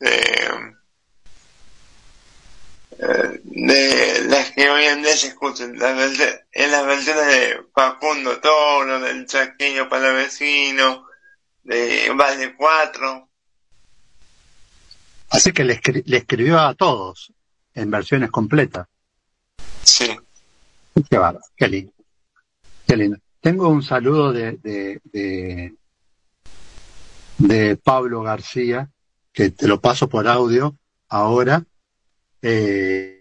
eh, de las que hoy en día se escuchan, las en las versiones de Facundo Toro, del Chaqueño Palavecino, de Vale 4. Así que le, escri- le escribió a todos en versiones completas. Sí. Qué bárbaro, qué lindo. Qué lindo. Tengo un saludo de, de, de, de Pablo García, que te lo paso por audio ahora. Eh,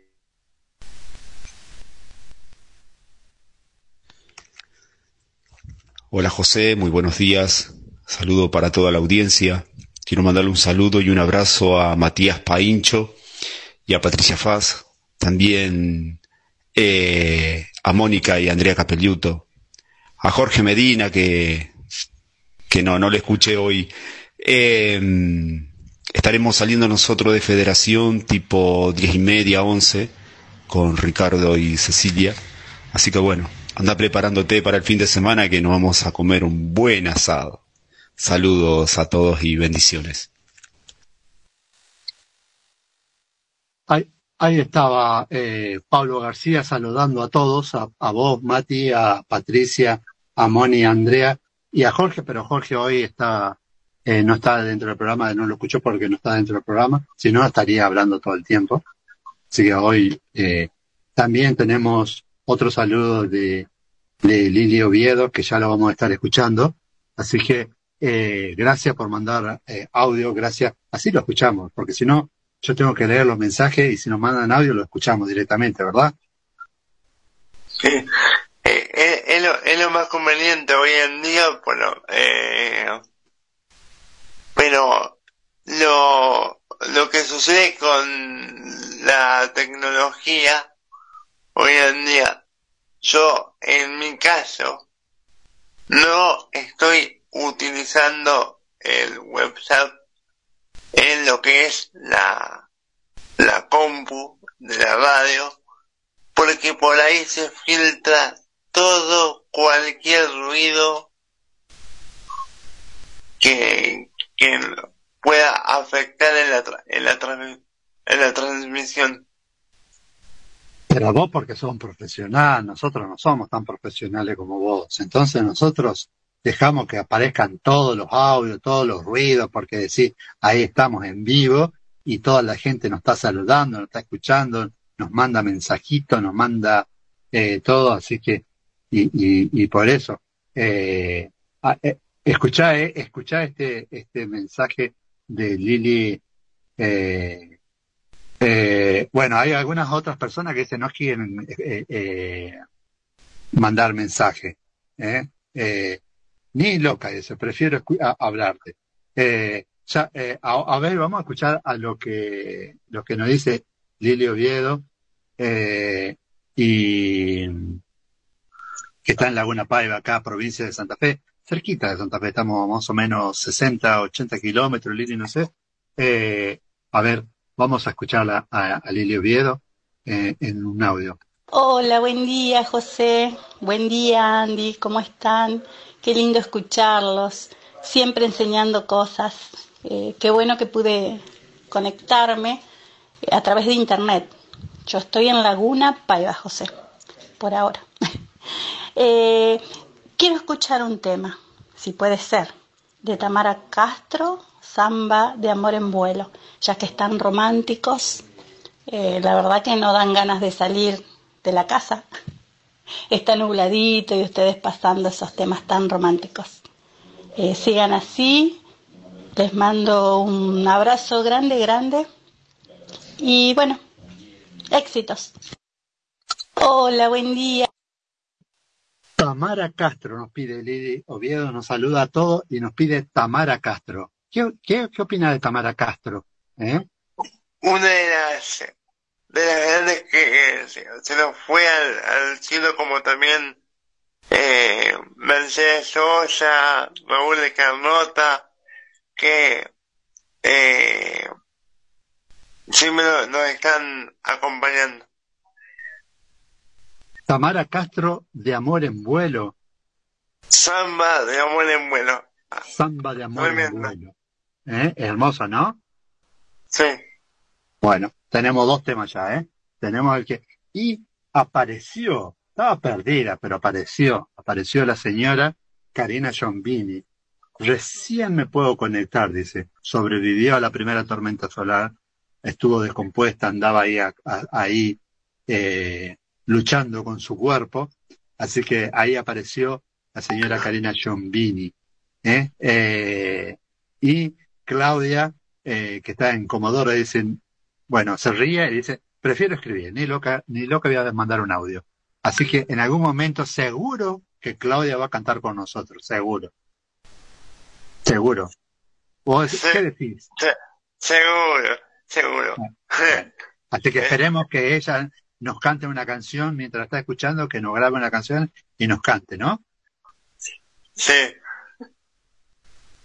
Hola José, muy buenos días. Saludo para toda la audiencia. Quiero mandarle un saludo y un abrazo a Matías Paincho y a Patricia Faz. También eh, a Mónica y Andrea Capelluto. A Jorge Medina, que, que no, no le escuché hoy. Eh, estaremos saliendo nosotros de federación tipo diez y media, once, con Ricardo y Cecilia. Así que bueno, anda preparándote para el fin de semana que nos vamos a comer un buen asado. Saludos a todos y bendiciones. ahí, ahí estaba eh, Pablo García saludando a todos, a, a vos, Mati, a Patricia, a Moni, a Andrea y a Jorge, pero Jorge hoy está eh, no está dentro del programa, no lo escuchó porque no está dentro del programa, si no estaría hablando todo el tiempo. Así que hoy eh, también tenemos otro saludo de, de Lili Oviedo, que ya lo vamos a estar escuchando. Así que eh, gracias por mandar eh, audio, gracias. Así lo escuchamos, porque si no, yo tengo que leer los mensajes y si nos mandan audio lo escuchamos directamente, ¿verdad? Sí. Eh, es, es lo, es lo más conveniente hoy en día, bueno, eh, pero lo, lo que sucede con la tecnología hoy en día, yo en mi caso no estoy utilizando el WhatsApp en lo que es la, la compu de la radio, porque por ahí se filtra todo, cualquier ruido que, que pueda afectar en la, en la, en la transmisión. Pero vos porque sos un profesional, nosotros no somos tan profesionales como vos. Entonces nosotros dejamos que aparezcan todos los audios, todos los ruidos, porque decir, ahí estamos en vivo y toda la gente nos está saludando, nos está escuchando, nos manda mensajitos, nos manda eh, todo, así que, y, y, y por eso, eh, eh, escuchá, eh, este, este mensaje de Lili, eh, eh, bueno, hay algunas otras personas que dicen no quieren eh, eh, mandar mensaje, ni loca, dice, prefiero hablarte. Ya, a, a ver, vamos a escuchar a lo que, lo que nos dice Lili Oviedo, y que está en Laguna Paiva, acá, provincia de Santa Fe, cerquita de Santa Fe, estamos más o menos 60, 80 kilómetros, Lili, no sé. Eh, a ver, vamos a escucharla a, a Lili Oviedo eh, en un audio. Hola, buen día José, buen día Andy, ¿cómo están? Qué lindo escucharlos, siempre enseñando cosas. Eh, qué bueno que pude conectarme a través de internet. Yo estoy en Laguna Paiva, José, por ahora. *laughs* quiero escuchar un tema, si puede ser, de Tamara Castro, Samba de Amor en Vuelo, ya que están románticos. Eh, la verdad que no dan ganas de salir de la casa. *laughs* Está nubladito y ustedes pasando esos temas tan románticos. Eh, sigan así. Les mando un abrazo grande, grande. Y bueno, éxitos. Hola, buen día. Tamara Castro nos pide, Lili Oviedo nos saluda a todos y nos pide Tamara Castro. ¿Qué, qué, qué opina de Tamara Castro? ¿Eh? Una de las, de las grandes que se, se nos fue al, al cielo como también eh, Mercedes Sosa, Raúl de Carnota, que eh, siempre nos, están acompañando. Tamara Castro de Amor en Vuelo, Samba de amor en vuelo. Samba de Amor en. Vuelo. ¿Eh? Hermoso, ¿no? Sí. Bueno, tenemos dos temas ya, ¿eh? Tenemos el que... Y apareció, estaba perdida, pero apareció, apareció la señora Karina Giombini. Recién me puedo conectar, dice. Sobrevivió a la primera tormenta solar, estuvo descompuesta, andaba ahí, a- a- ahí eh, luchando con su cuerpo. Así que ahí apareció la señora Karina Giombini. ¿eh? Eh, y Claudia, eh, que está en Comodoro, dicen, bueno, se ríe y dice, prefiero escribir, ni loca, ni loca voy a mandar un audio. Así que en algún momento seguro que Claudia va a cantar con nosotros, seguro. Seguro. ¿Vos qué decís? Se- seguro, seguro. Así que esperemos que ella nos cante una canción mientras está escuchando, que nos grabe una canción y nos cante, ¿no? Sí.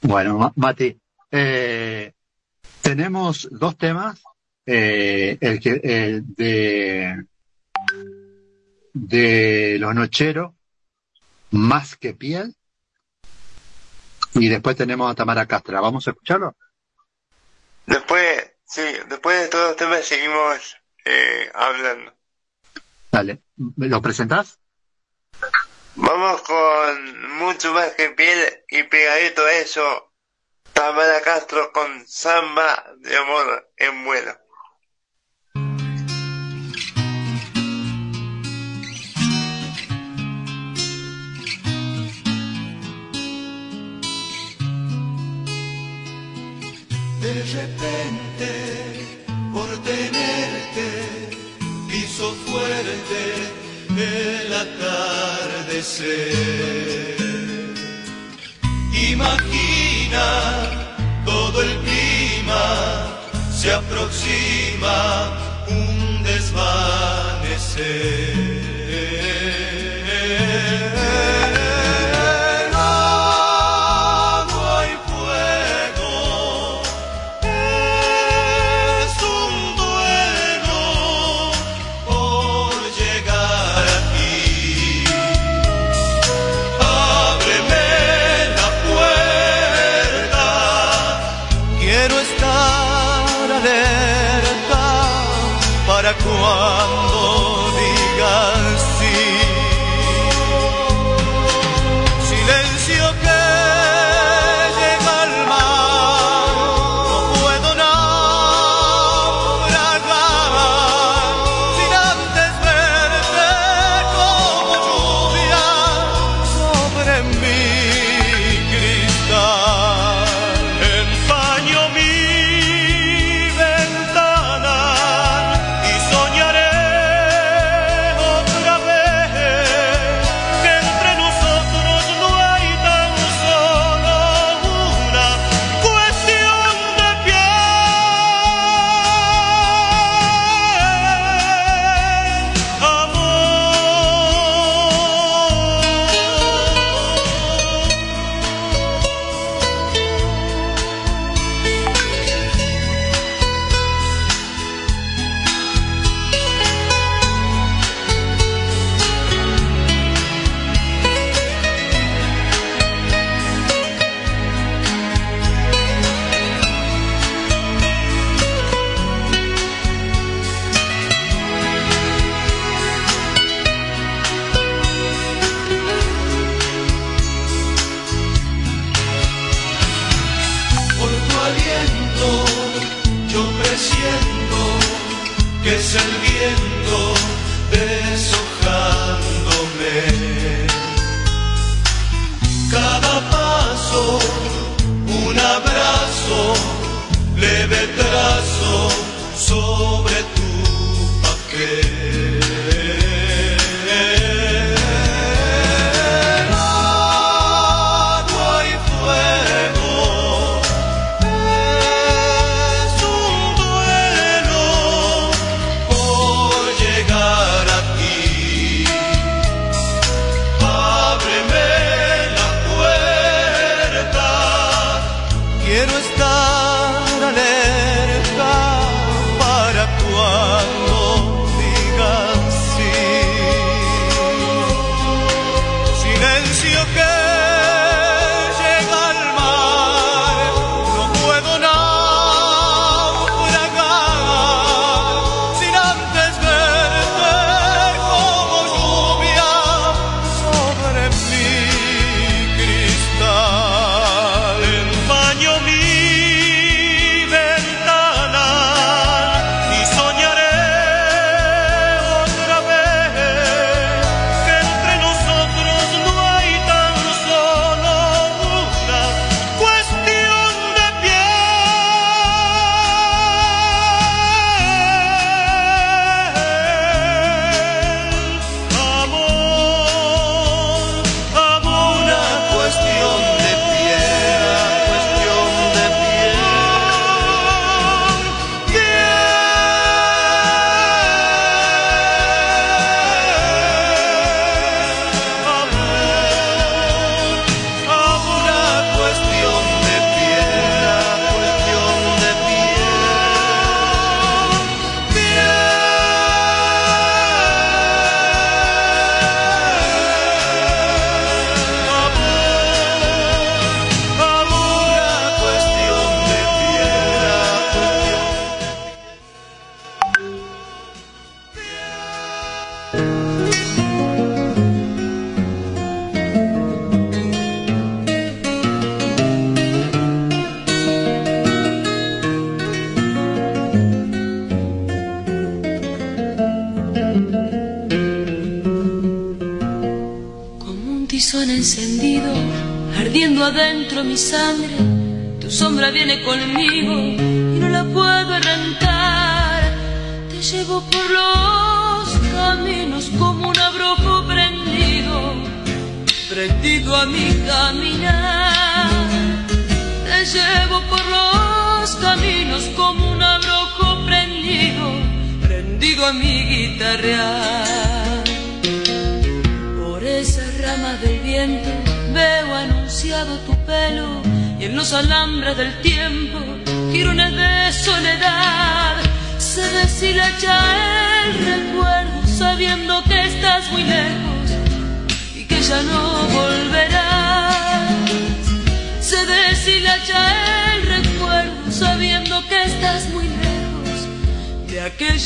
Bueno, Ma- Mati, eh, tenemos dos temas, eh, el que el de de los nocheros, más que piel, y después tenemos a Tamara Castra. ¿Vamos a escucharlo? Después, sí, después de todos los temas seguimos eh, hablando. Dale, ¿lo presentás? Vamos con mucho más que piel y pegadito a eso, Tamara Castro con Samba de Amor en vuelo. De repente, el atardecer. Imagina todo el clima, se aproxima un desvanecer.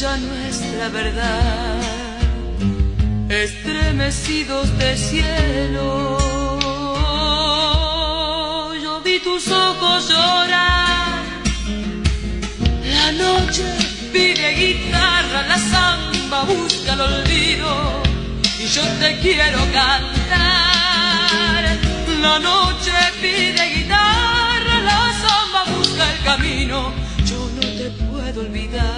ya nuestra verdad, estremecidos de cielo. Yo vi tus ojos llorar, la noche pide guitarra, la samba busca el olvido y yo te quiero cantar. La noche pide guitarra, la samba busca el camino, yo no te puedo olvidar.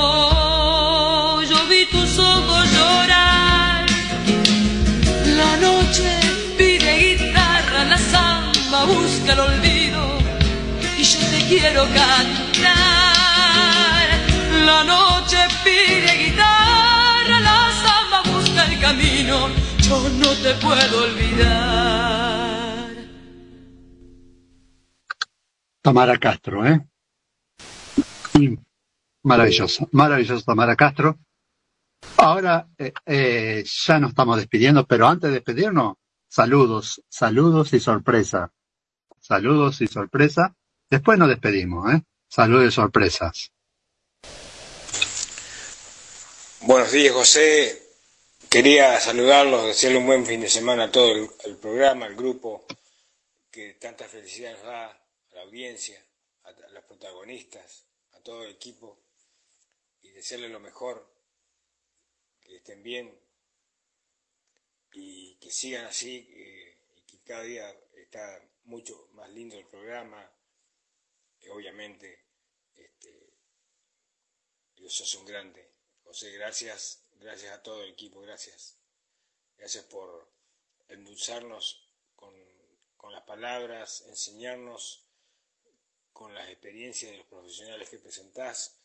Quiero cantar. La noche pide guitarra, la samba busca el camino, yo no te puedo olvidar. Tamara Castro, ¿eh? Maravilloso, maravilloso Tamara Castro. Ahora eh, eh, ya nos estamos despidiendo, pero antes de despedirnos, saludos, saludos y sorpresa. Saludos y sorpresa. Después nos despedimos, ¿eh? Saludos y sorpresas. Buenos días, José. Quería saludarlos, desearle un buen fin de semana a todo el, programa, al grupo, que tanta felicidad nos da a la audiencia, a, los protagonistas, a todo el equipo, y desearle lo mejor, que estén bien y que sigan así, eh, y que cada día está mucho más lindo el programa, obviamente este, los hace un grande. José, gracias, gracias a todo el equipo, gracias. Gracias por endulzarnos con, con las palabras, enseñarnos con las experiencias de los profesionales que presentás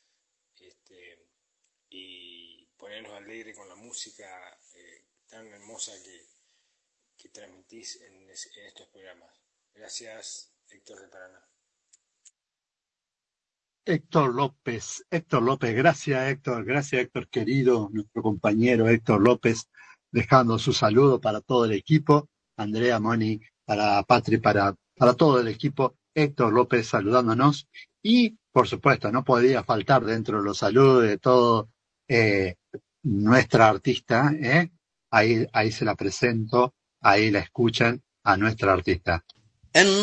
este, y ponernos alegre con la música eh, tan hermosa que, que transmitís en, en estos programas. Gracias, Héctor de Paraná. Héctor López, Héctor López, gracias Héctor, gracias Héctor querido, nuestro compañero Héctor López, dejando su saludo para todo el equipo, Andrea Moni, para Patri, para, para todo el equipo, Héctor López saludándonos y por supuesto no podía faltar dentro de los saludos de todo eh, nuestra artista, ¿eh? ahí, ahí se la presento, ahí la escuchan a nuestra artista. En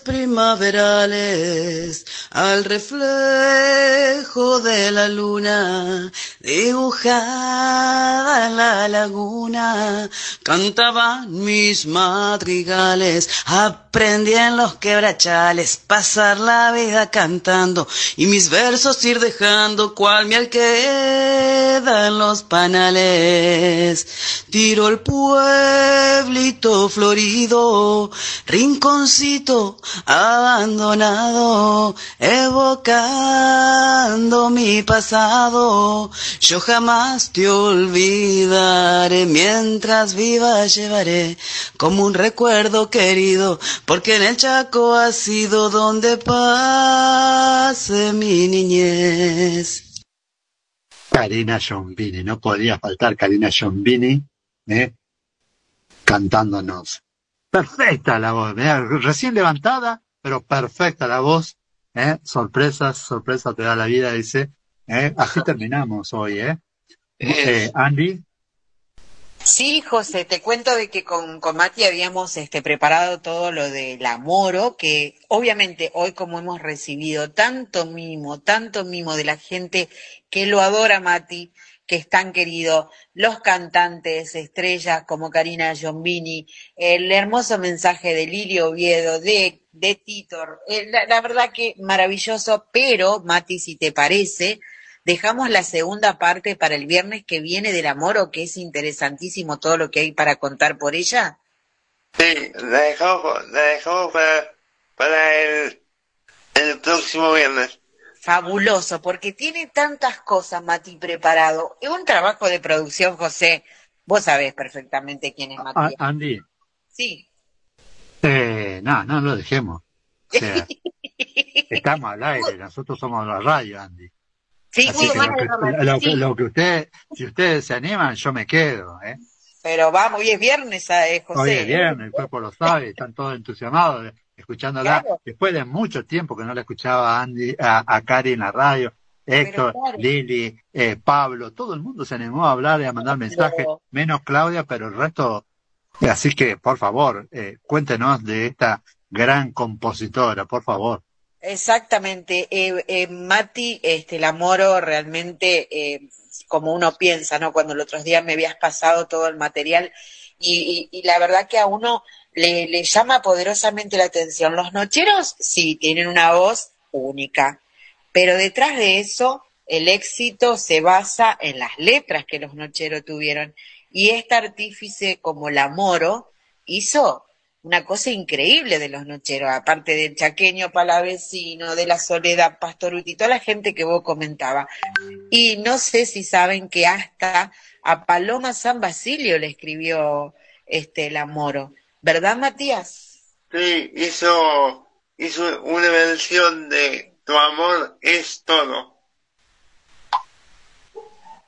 primaverales, al reflejo de la luna, dibujada en la laguna, cantaban mis madrigales, aprendí en los quebrachales, pasar la vida cantando, y mis versos ir dejando cual miel queda en los panales. Tiro el pueblito florido, rinconcito abandonado, evocando mi pasado. Yo jamás te olvidaré, mientras viva llevaré como un recuerdo querido, porque en el Chaco ha sido donde pase mi niñez. Karina Giombini, no podía faltar Karina Giombini, ¿eh? cantándonos. Perfecta la voz, mirá, recién levantada, pero perfecta la voz. ¿eh? Sorpresas, sorpresas te da la vida, dice. ¿eh? Así *laughs* terminamos hoy, ¿eh? Eh, Andy, Sí, José, te cuento de que con, con Mati habíamos este, preparado todo lo del amoro, que obviamente hoy como hemos recibido tanto mimo, tanto mimo de la gente que lo adora Mati, que es tan querido, los cantantes estrellas como Karina Giombini, el hermoso mensaje de Lilio Oviedo, de, de Titor, eh, la, verdad que maravilloso, pero Mati, si te parece, dejamos la segunda parte para el viernes que viene del amor, que es interesantísimo todo lo que hay para contar por ella. Sí, la dejamos, la dejamos para, para el, el próximo viernes. Fabuloso, porque tiene tantas cosas, Mati, preparado. Es un trabajo de producción, José. Vos sabés perfectamente quién es Mati. Andy, Sí. eh, no, no lo dejemos. O sea, *laughs* estamos al aire, nosotros somos la radio, Andy. Sí, Así que lo, que, lo que- lo que usted, si ustedes se animan, yo me quedo, ¿eh? Pero vamos, hoy es viernes, eh, José. Hoy es viernes, el cuerpo lo sabe, están todos entusiasmados escuchándola. Claro. Después de mucho tiempo que no la escuchaba a Andy, a, a Cari en la radio, Héctor, claro. Lili, eh, Pablo, todo el mundo se animó a hablar y a mandar mensajes, menos Claudia, pero el resto Así que, por favor, eh, cuéntenos de esta gran compositora, por favor. Exactamente. Eh, eh, Mati, este, la Moro realmente, eh, como uno piensa, ¿no? Cuando los otros días me habías pasado todo el material y, y- y la verdad que a uno le, le llama poderosamente la atención. Los nocheros, sí, tienen una voz única, pero detrás de eso, el éxito se basa en las letras que los nocheros tuvieron. Y esta artífice como la Moro hizo una cosa increíble de los nocheros, aparte del chaqueño palavecino, de la soledad pastoruti, toda la gente que vos comentabas. Y no sé si saben que hasta a Paloma San Basilio le escribió este la Moro. ¿Verdad, Matías? Sí, hizo, hizo una versión de Tu amor es todo.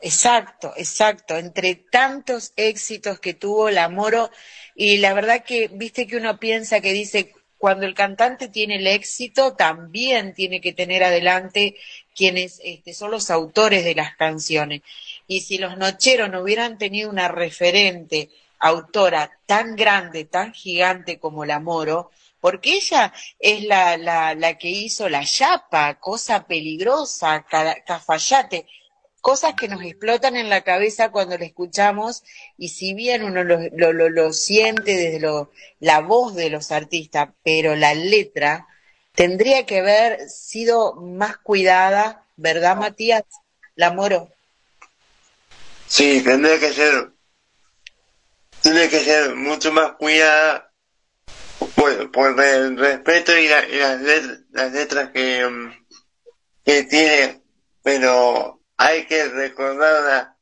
Exacto, exacto. Entre tantos éxitos que tuvo la Moro, y la verdad que, viste que uno piensa que dice, cuando el cantante tiene el éxito, también tiene que tener adelante quienes este, son los autores de las canciones. Y si los Nocheros no hubieran tenido una referente autora tan grande, tan gigante como la Moro, porque ella es la, la, la que hizo la chapa, cosa peligrosa, ca- cafayate, cosas que nos explotan en la cabeza cuando la escuchamos y si bien uno lo, lo, lo, lo siente desde lo, la voz de los artistas, pero la letra tendría que haber sido más cuidada, ¿verdad, Matías? La Moro. Sí, tendría que ser, tendría que ser mucho más cuidada por, por el respeto y, la- y las, letras, las letras que, mm, que tiene, pero hay que recordarla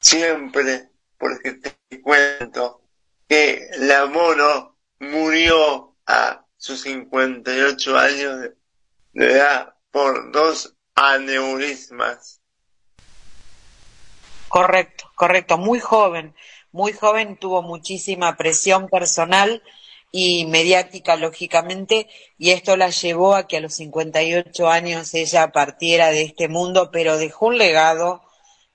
siempre, porque te cuento que la mono murió a sus 58 años de edad por dos aneurismas. Correcto, correcto, muy joven, muy joven, tuvo muchísima presión personal y mediática, lógicamente, y esto la llevó a que a los 58 años ella partiera de este mundo, pero dejó un legado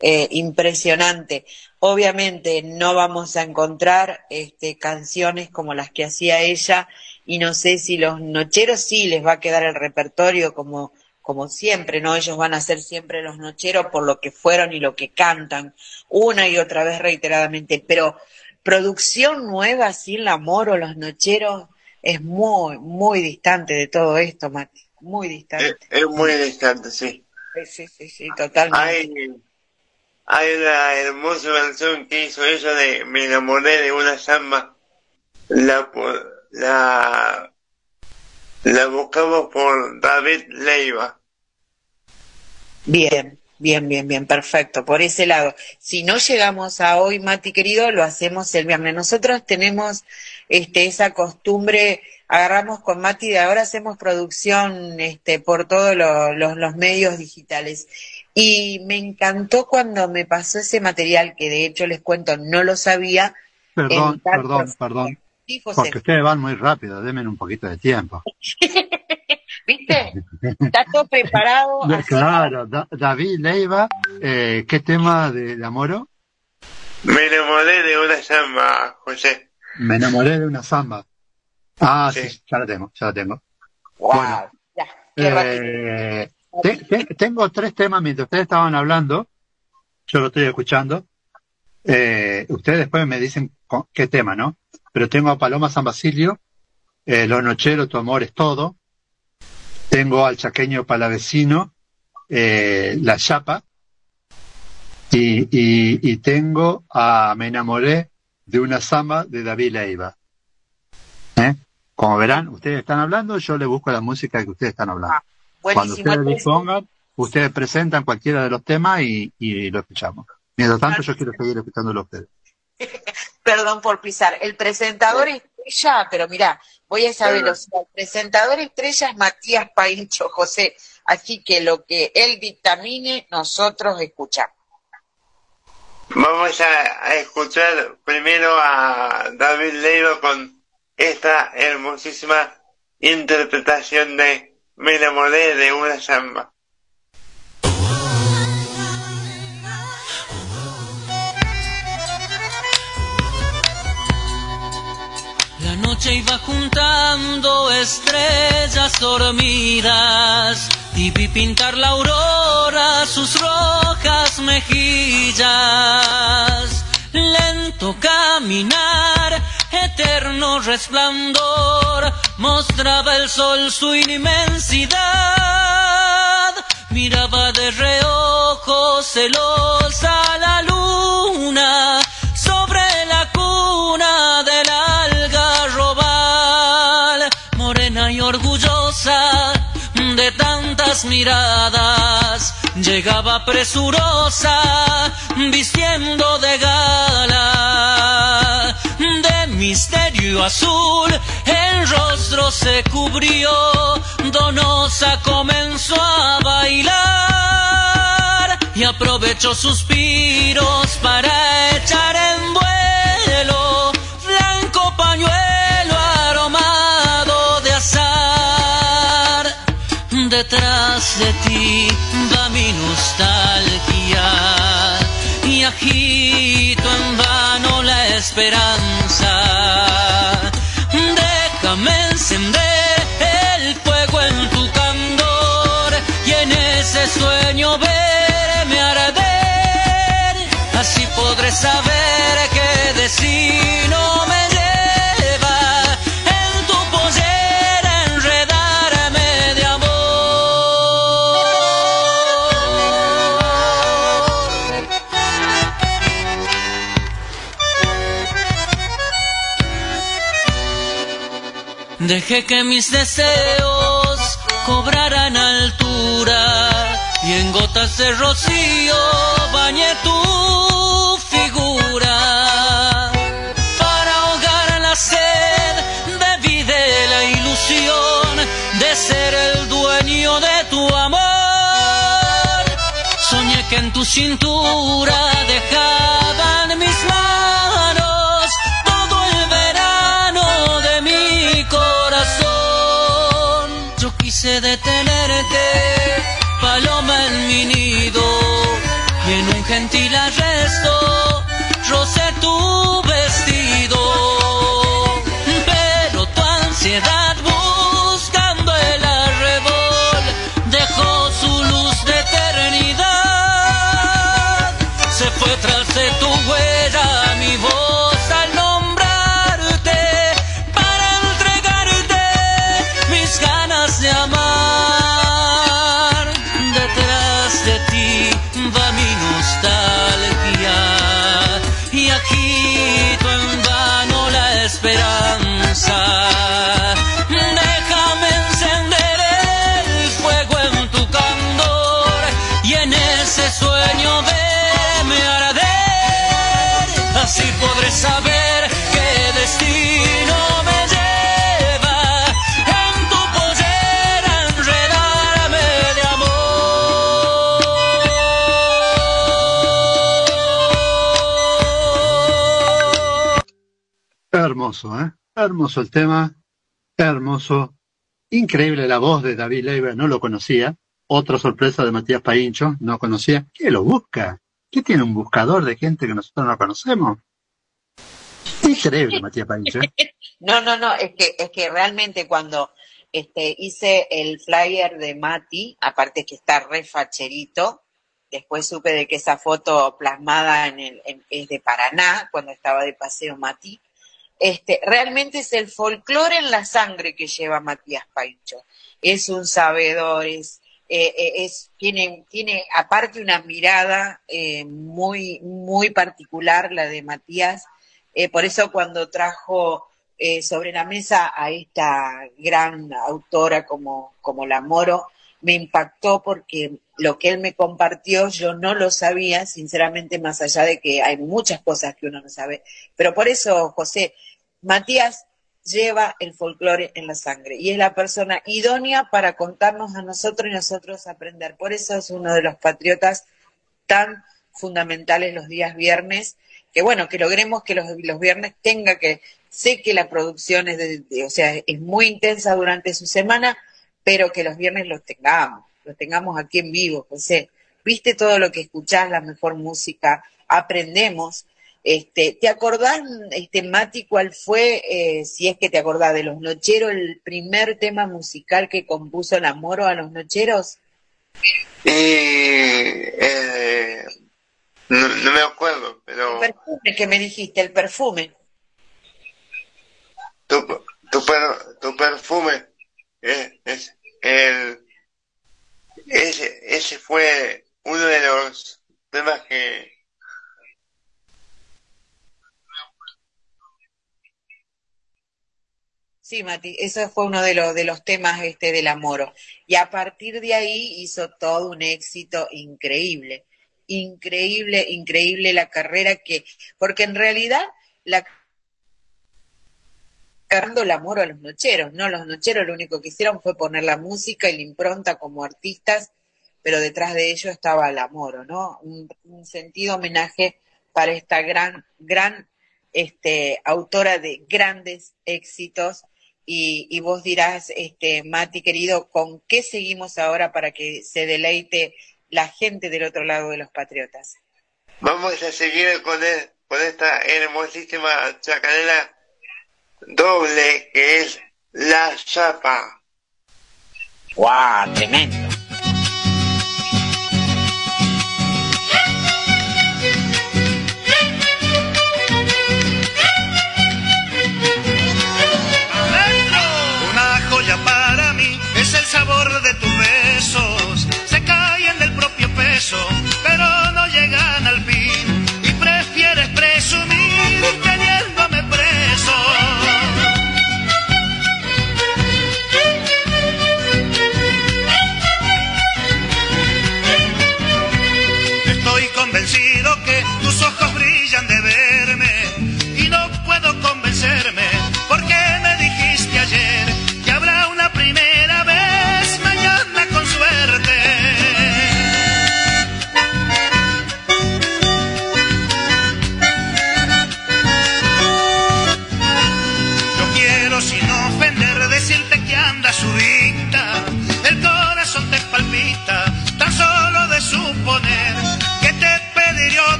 eh, impresionante. Obviamente no vamos a encontrar este, canciones como las que hacía ella y no sé si los nocheros sí les va a quedar el repertorio como, como siempre, ¿no? Ellos van a ser siempre los nocheros por lo que fueron y lo que cantan una y otra vez reiteradamente, pero producción nueva sin la Moro, los nocheros, es muy, muy distante de todo esto, Mati, muy distante. Es muy distante, sí. Sí, sí, sí, totalmente. Hay, hay una hermosa versión que hizo ella de Me enamoré de una samba. La, la, la buscamos por David Leiva. Bien, bien, bien, bien, perfecto. Por ese lado, si no llegamos a hoy, Mati querido, lo hacemos el viernes. Nosotros tenemos este, esa costumbre, agarramos con Mati, de ahora hacemos producción este, por todos lo- los, los medios digitales. Y me encantó cuando me pasó ese material, que de hecho les cuento, no lo sabía. Perdón, perdón, perdón. Sí, José. Porque ustedes van muy rápido, denme un poquito de tiempo. *laughs* ¿Viste? Está todo preparado. *laughs* Claro, Da- David Leiva, eh, ¿qué tema de, de Amoro? Me enamoré de una samba, José. Me enamoré de una samba. Ah, sí, ya la tengo, ya la tengo. Wow, ya, qué rápido. Eh, te- te- tengo tres temas mientras ustedes estaban hablando. Yo lo estoy escuchando. Eh, ustedes después me dicen con- qué tema, ¿no? Pero tengo a Paloma San Basilio, eh, Los Nocheros, Tu Amor es Todo. Tengo al Chaqueño Palavecino, eh, La Chapa. Y, y, y tengo a Me enamoré de una samba de David Leiva. ¿Eh? Como verán, ustedes están hablando, yo le busco la música que ustedes están hablando. Cuando buenísimo. ustedes dispongan, ustedes presentan cualquiera de los temas y, y lo escuchamos. Mientras tanto, yo quiero seguir escuchándolo a ustedes. *laughs* Perdón por pisar. El presentador estrella, pero mira, voy a esa velocidad. El presentador estrella es Matías Paincho José. Así que lo que él dictamine, nosotros escuchamos. Vamos a, a escuchar primero a David Leiva con esta hermosísima interpretación de Me enamoré de una samba. Noche iba juntando estrellas dormidas y vi pintar la aurora sus rojas mejillas. Lento caminar, eterno resplandor, mostraba el sol su inmensidad. Miraba de reojo celosa la luna miradas, llegaba presurosa, vistiendo de gala, de misterio azul, el rostro se cubrió, donosa comenzó a bailar y aprovechó suspiros para echar en vuelo blanco pañuelo De ti va mi nostalgia y agito en vano la esperanza. Déjame encender Dejé que mis deseos cobraran altura y en gotas de rocío bañé tu figura. Para ahogar la sed debí de la ilusión de ser el dueño de tu amor. Soñé que en tu cintura dejaban paloma en mi nido y en un gentil arresto Hermoso, ¿eh? Hermoso el tema, hermoso. Increíble la voz de David Leiber, no lo conocía. Otra sorpresa de Matías Paincho, no conocía. ¿Qué lo busca? ¿Qué tiene un buscador de gente que nosotros no conocemos? Increíble, *laughs* Matías Paincho. ¿eh? No, no, no, es que, es que realmente cuando este, hice el flyer de Mati, aparte que está re facherito, después supe de que esa foto plasmada en el, en- es de Paraná, cuando estaba de paseo Mati, este, realmente es el folclore en la sangre que lleva Matías Paincho. Es un sabedor, eh, eh, es, tiene, tiene aparte una mirada eh, muy, muy particular la de Matías. Por eso cuando trajo sobre la mesa a esta gran autora como, como la Moro, me impactó porque lo que él me compartió yo no lo sabía, sinceramente, más allá de que hay muchas cosas que uno no sabe. Pero por eso, José, Matías lleva el folclore en la sangre y es la persona idónea para contarnos a nosotros y nosotros aprender. Por eso es uno de los patriotas tan fundamentales los días viernes, que bueno, que logremos que los, los viernes tenga que, sé que la producción es, de- o sea, es muy intensa durante su semana, pero que los viernes los tengamos, los tengamos aquí en vivo, José. Viste todo lo que escuchás, la mejor música, aprendemos. Este, ¿Te acordás, este, Mati, cuál fue, eh, si es que te acordás, de Los Nocheros, el primer tema musical que compuso el Amoro a Los Nocheros? Y eh, no, no me acuerdo, pero El perfume que me dijiste, el perfume. tu, tu, per- tu perfume es, es el ese, ese fue uno de los temas que Sí, Mati, eso fue uno de los, de los temas este, del Amoro. Y a partir de ahí hizo todo un éxito increíble. Increíble, increíble la carrera que, porque en realidad la cargando el amor a los nocheros, ¿no? Los nocheros lo único que hicieron fue poner la música y la impronta como artistas, pero detrás de ello estaba el amor, ¿no? Un, un sentido homenaje para esta gran, gran este, autora de grandes éxitos. Y, y vos dirás, este, Mati querido, ¿con qué seguimos ahora para que se deleite la gente del otro lado de los patriotas? vamos a seguir con, el- con esta hermosísima chacarera doble que es La Chapa. ¡Guau! Tremendo.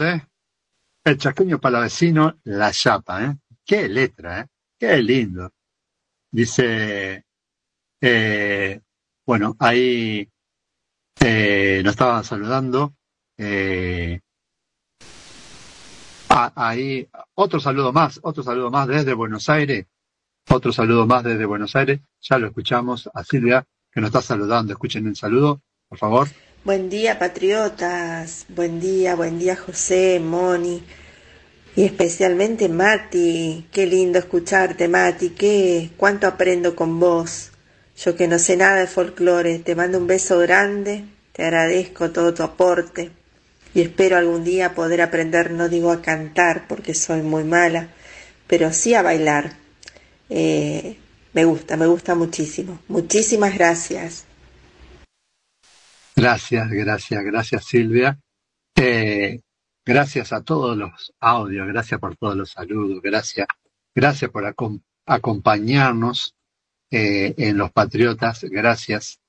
¿Eh? El chasqueño palavecino, la chapa, ¿eh? Qué letra, ¿eh? Qué lindo. Dice, bueno, ahí nos estaban saludando. ah, ahí, otro saludo más, otro saludo más desde Buenos Aires. Otro saludo más desde Buenos Aires. Ya lo escuchamos a Silvia, que nos está saludando. Escuchen el saludo, por favor. Buen día, patriotas. Buen día, buen día, José, Moni. Y especialmente Mati. Qué lindo escucharte, Mati. Qué, cuánto aprendo con vos. Yo que no sé nada de folclore. Te mando un beso grande. Te agradezco todo tu aporte. y espero algún día poder aprender, no digo a cantar porque soy muy mala, pero sí a bailar. Eh, me gusta, me gusta muchísimo. Muchísimas gracias. Gracias, gracias, gracias Silvia. Eh, gracias a todos los audios, gracias por todos los saludos, gracias, gracias por acom- acompañarnos eh, en Los Patriotas, gracias.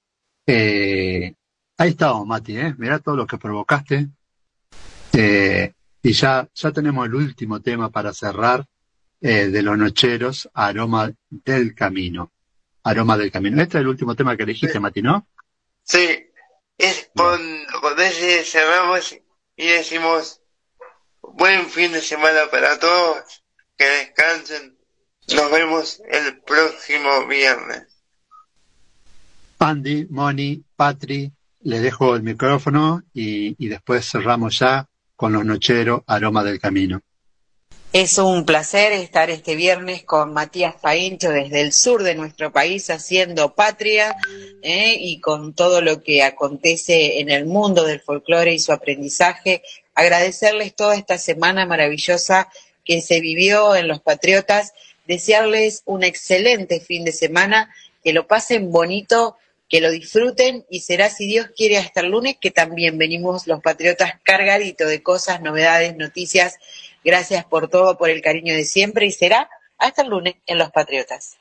Eh, ahí estamos, Mati, ¿eh? mirá todo lo que provocaste. Eh, y ya, ya tenemos el último tema para cerrar eh, de los nocheros, Aroma del Camino. Aroma del Camino. Este es el último tema que elegiste, Mati, ¿no? Sí, es con, con ese cerramos y decimos buen fin de semana para todos, que descansen, nos vemos el próximo viernes. Andy, Moni, Patri, le dejo el micrófono y, y después cerramos ya con los nocheros, Aroma del Camino. Es un placer estar este viernes con Matías Paincho desde el sur de nuestro país haciendo patria ¿eh? y con todo lo que acontece en el mundo del folclore y su aprendizaje. Agradecerles toda esta semana maravillosa que se vivió en Los Patriotas, desearles un excelente fin de semana, que lo pasen bonito, que lo disfruten y será, si Dios quiere, hasta el lunes que también venimos los Patriotas cargaditos de cosas, novedades, noticias Gracias por todo, por el cariño de siempre y será hasta el lunes en Los Patriotas.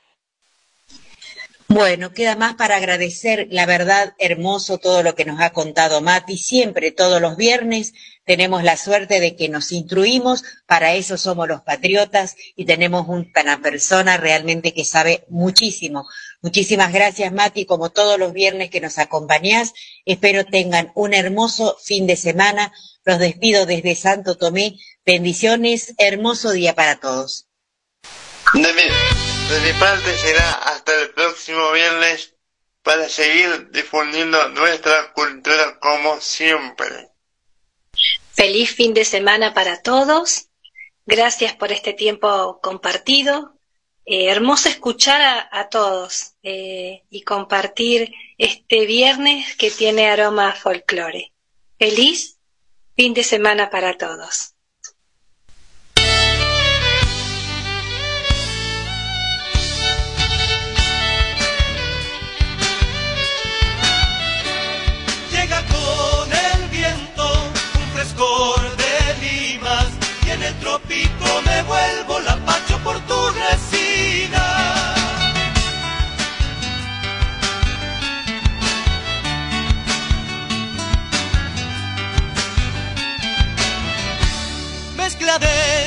Bueno, queda más para agradecer, la verdad, hermoso todo lo que nos ha contado Mati. Siempre, todos los viernes, tenemos la suerte de que nos instruimos, para eso somos los patriotas y tenemos una persona realmente que sabe muchísimo. Muchísimas gracias, Mati, como todos los viernes que nos acompañás. Espero tengan un hermoso fin de semana. Los despido desde Santo Tomé. Bendiciones, hermoso día para todos. De mi, de mi parte será hasta el próximo viernes para seguir difundiendo nuestra cultura como siempre. Feliz fin de semana para todos. Gracias por este tiempo compartido. Eh, hermoso escuchar a, todos eh, y compartir este viernes que tiene aroma a folclore. Feliz fin de semana para todos. Llega con el viento un frescor de limas y en el trópico me vuelvo fuera